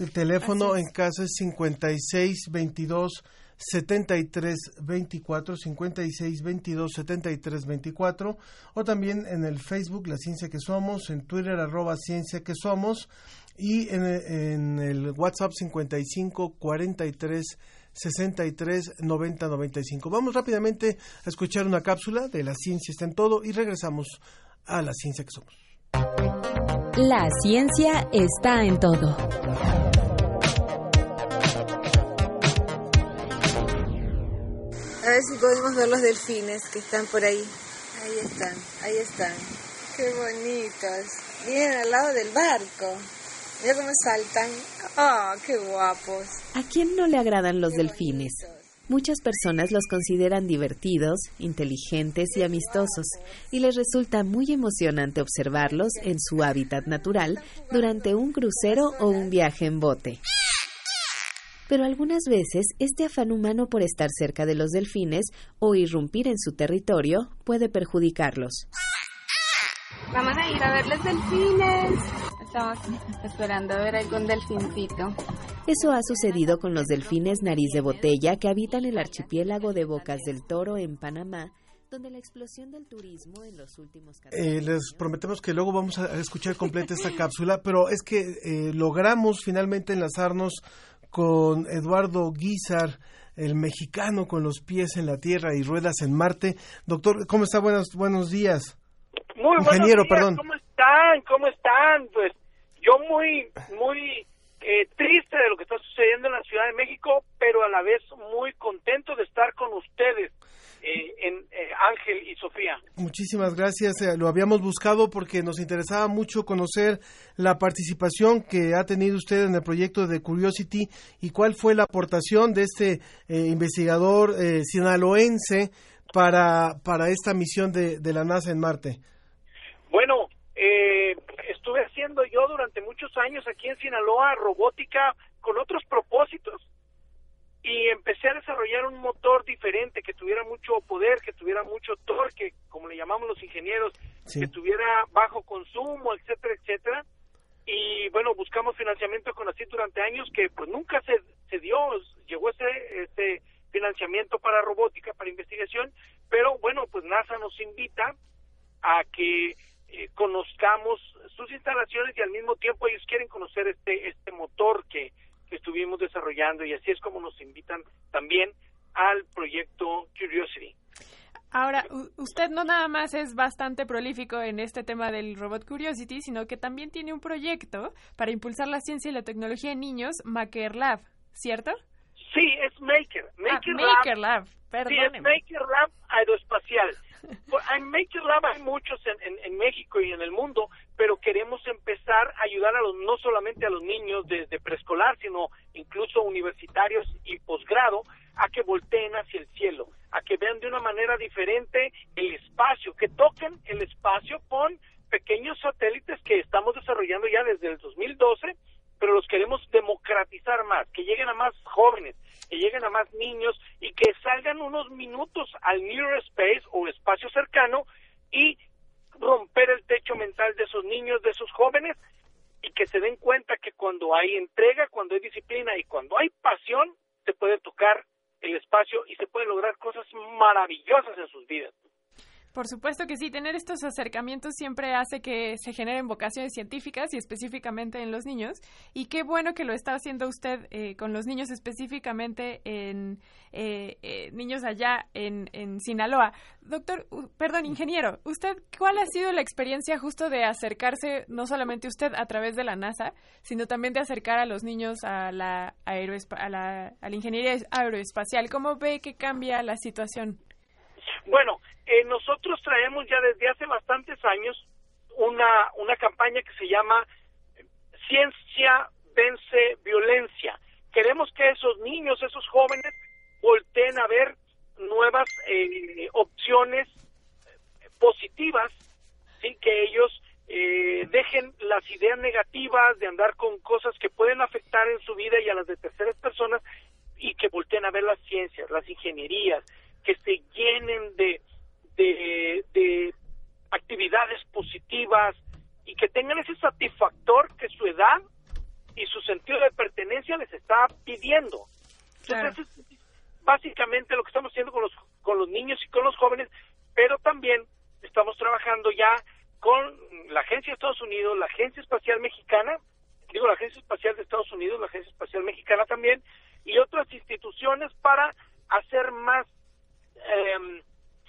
El teléfono en casa es 5622 73 24 56 22 73 24 o también en el Facebook La Ciencia que Somos, en Twitter arroba Ciencia que Somos y en, en el WhatsApp 55 43 63 90 95. Vamos rápidamente a escuchar una cápsula de La Ciencia está en todo y regresamos a La Ciencia que Somos. La ciencia está en todo. A ver si podemos ver los delfines que están por ahí. Ahí están, ahí están. Qué bonitos. Vienen al lado del barco. Mira cómo saltan. ¡Ah, qué guapos! ¿A quién no le agradan los delfines? Muchas personas los consideran divertidos, inteligentes y amistosos, y les resulta muy emocionante observarlos en su hábitat natural durante un crucero o un viaje en bote. Pero algunas veces este afán humano por estar cerca de los delfines o irrumpir en su territorio puede perjudicarlos. Vamos a ir a ver los delfines. Estamos esperando a ver algún delfincito. Eso ha sucedido con los delfines nariz de botella que habitan el archipiélago de Bocas del Toro en Panamá, donde la explosión del turismo en los últimos eh, les prometemos que luego vamos a escuchar completa esta cápsula, pero es que eh, logramos finalmente enlazarnos con Eduardo Guizar, el mexicano con los pies en la tierra y ruedas en Marte. Doctor, ¿cómo está? Buenos, buenos días. Muy Ingeniero, buenos días. perdón. ¿Cómo están? ¿Cómo están? Pues yo muy, muy eh, triste de lo que está sucediendo en la Ciudad de México, pero a la vez muy contento de estar con ustedes. Eh, en eh, Ángel y Sofía. Muchísimas gracias. Eh, lo habíamos buscado porque nos interesaba mucho conocer la participación que ha tenido usted en el proyecto de Curiosity y cuál fue la aportación de este investigador sinaloense para, para esta misión de, de la NASA en Marte. Bueno, estuve haciendo yo durante muchos años aquí en Sinaloa robótica con otros propósitos y empecé a desarrollar un motor diferente que tuviera mucho poder, que tuviera mucho torque, como le llamamos los ingenieros, que tuviera bajo consumo, etcétera, etcétera. Y bueno, buscamos financiamiento con así durante años que pues nunca se, se dio, llegó ese, ese financiamiento para robótica, para investigación, pero bueno, pues NASA nos invita a que eh, conozcamos sus instalaciones y al mismo tiempo ellos quieren conocer este este motor que, que estuvimos desarrollando y así es como nos invitan también al proyecto Curiosity. Ahora, usted no nada más es bastante prolífico en este tema del robot Curiosity, sino que también tiene un proyecto para impulsar la ciencia y la tecnología en niños, Maker Lab, ¿cierto? Sí, es Maker. Maker, Ah, Maker Lab, Sí, es. Maker Lab aeroespacial. Por- En Maker Lab hay muchos en, en- en México y en el mundo, pero queremos empezar a ayudar a los no solamente a los niños desde preescolar, sino incluso universitarios y posgrado a que volteen hacia el cielo, a que vean de una manera diferente el espacio, que toquen el espacio con pequeños satélites que estamos desarrollando ya desde el 2012, pero los queremos democratizar más, que lleguen a más jóvenes, que lleguen a más niños y que salgan unos minutos al near space o espacio cercano y romper el techo mental de esos niños, de esos jóvenes y que se den cuenta que cuando hay entrega, cuando hay disciplina y cuando hay pasión, se puede tocar el espacio y se pueden lograr cosas maravillosas en sus vidas. Por supuesto que sí, tener estos acercamientos siempre hace que se generen vocaciones científicas y específicamente en los niños. Y qué bueno que lo está haciendo usted eh, con los niños específicamente en eh, eh, niños allá en, en Sinaloa. Doctor, u- perdón, ingeniero, ¿usted cuál ha sido la experiencia justo de acercarse, no solamente usted a través de la NASA, sino también de acercar a los niños a la, a la, a la ingeniería aeroespacial? ¿Cómo ve que cambia la situación? Bueno, eh, nosotros traemos ya desde hace bastantes años una, una campaña que se llama Ciencia vence violencia. Queremos que esos niños, esos jóvenes, volteen a ver nuevas eh, opciones eh, positivas, ¿sí? que ellos eh, dejen las ideas negativas de andar con cosas que pueden afectar en su vida y a las de terceras personas y que volteen a ver las ciencias, las ingenierías, que se llenen de, de, de actividades positivas y que tengan ese satisfactor que su edad y su sentido de pertenencia les está pidiendo. Entonces, es básicamente lo que estamos haciendo con los, con los niños y con los jóvenes, pero también estamos trabajando ya con la Agencia de Estados Unidos, la Agencia Espacial Mexicana, digo la Agencia Espacial de Estados Unidos, la Agencia Espacial Mexicana también, y otras instituciones para hacer más em,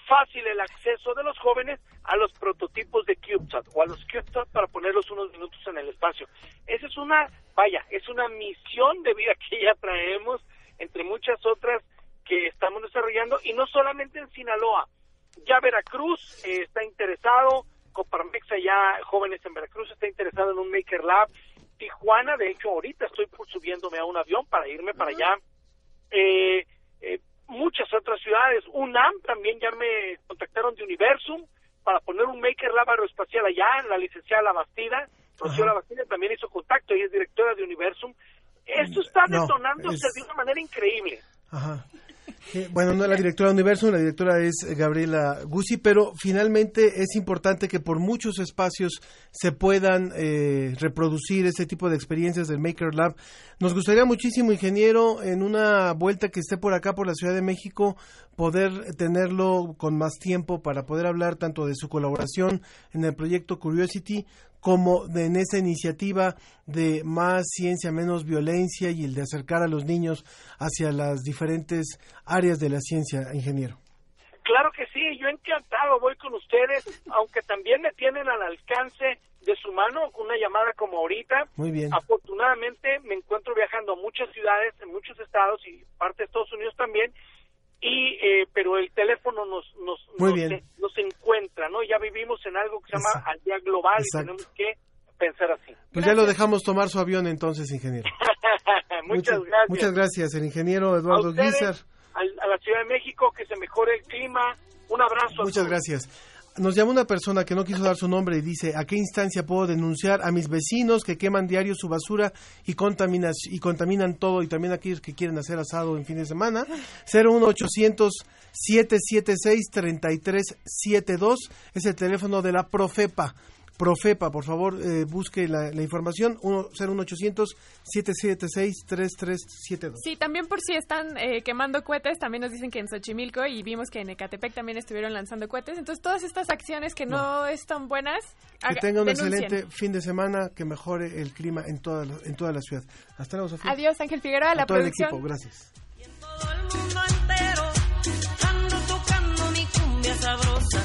fácil el acceso de los jóvenes a los prototipos de CubeSat o a los CubeSat para ponerlos unos minutos en el espacio. Esa es una, vaya, es una misión de vida que ya traemos, entre muchas otras que estamos desarrollando, y no solamente en Sinaloa. Ya Veracruz eh, está interesado, Coparmex allá, jóvenes en Veracruz, está interesado en un Maker Lab. Tijuana, de hecho, ahorita estoy subiéndome a un avión para irme para allá. Eh, eh, muchas otras ciudades. UNAM también ya me contactaron de Universum para poner un Maker Lab aeroespacial allá, la licenciada Labastida, Rocío Labastida también hizo contacto, ella es directora de Universum. Esto está No, detonándose es- de una manera increíble. Ajá. Eh, bueno, no la directora de Universo, la directora es eh, Gabriela Guzzi, pero finalmente es importante que por muchos espacios se puedan eh, reproducir este tipo de experiencias del Maker Lab. Nos gustaría muchísimo, ingeniero, en una vuelta que esté por acá, por la Ciudad de México, poder tenerlo con más tiempo para poder hablar tanto de su colaboración en el proyecto Curiosity como en esa iniciativa de más ciencia, menos violencia y el de acercar a los niños hacia las diferentes áreas de la ciencia, ingeniero. Claro que sí, yo encantado voy con ustedes, aunque también me tienen al alcance de su mano con una llamada como ahorita. Muy bien. Afortunadamente me encuentro viajando a muchas ciudades, en muchos estados y parte de Estados Unidos también, y eh, pero el teléfono nos nos, Muy nos, bien. nos encuentra, ¿no? Ya vivimos en algo que se llama aldea global Exacto. y tenemos que pensar así. Pues ya lo dejamos tomar su avión entonces, ingeniero. muchas, gracias. Muchas gracias, el ingeniero A Eduardo ustedes, Guizar. al- a la Ciudad de México, que se mejore el clima. Un abrazo. a Muchas todos. gracias. Nos llama una persona que no quiso dar su nombre y dice, ¿a qué instancia puedo denunciar a mis vecinos que queman diario su basura y, contaminan, y contaminan todo y también aquellos que quieren hacer asado en fin de semana? 01800 776 3372 es el teléfono de la Profepa. Profepa, por favor, eh, busque la, la información 01800 776 3372. Sí, también por si están eh, quemando cohetes, también nos dicen que en Xochimilco y vimos que en Ecatepec también estuvieron lanzando cohetes. Entonces, todas estas acciones que no, están buenas, Que haga- tenga un denuncien. excelente fin de semana, que mejore el clima en toda la, en toda la ciudad. Hasta luego, Sofía. Adiós, Ángel Figueroa, A la todo el equipo, gracias. Ando tocando mi cumbia sabrosa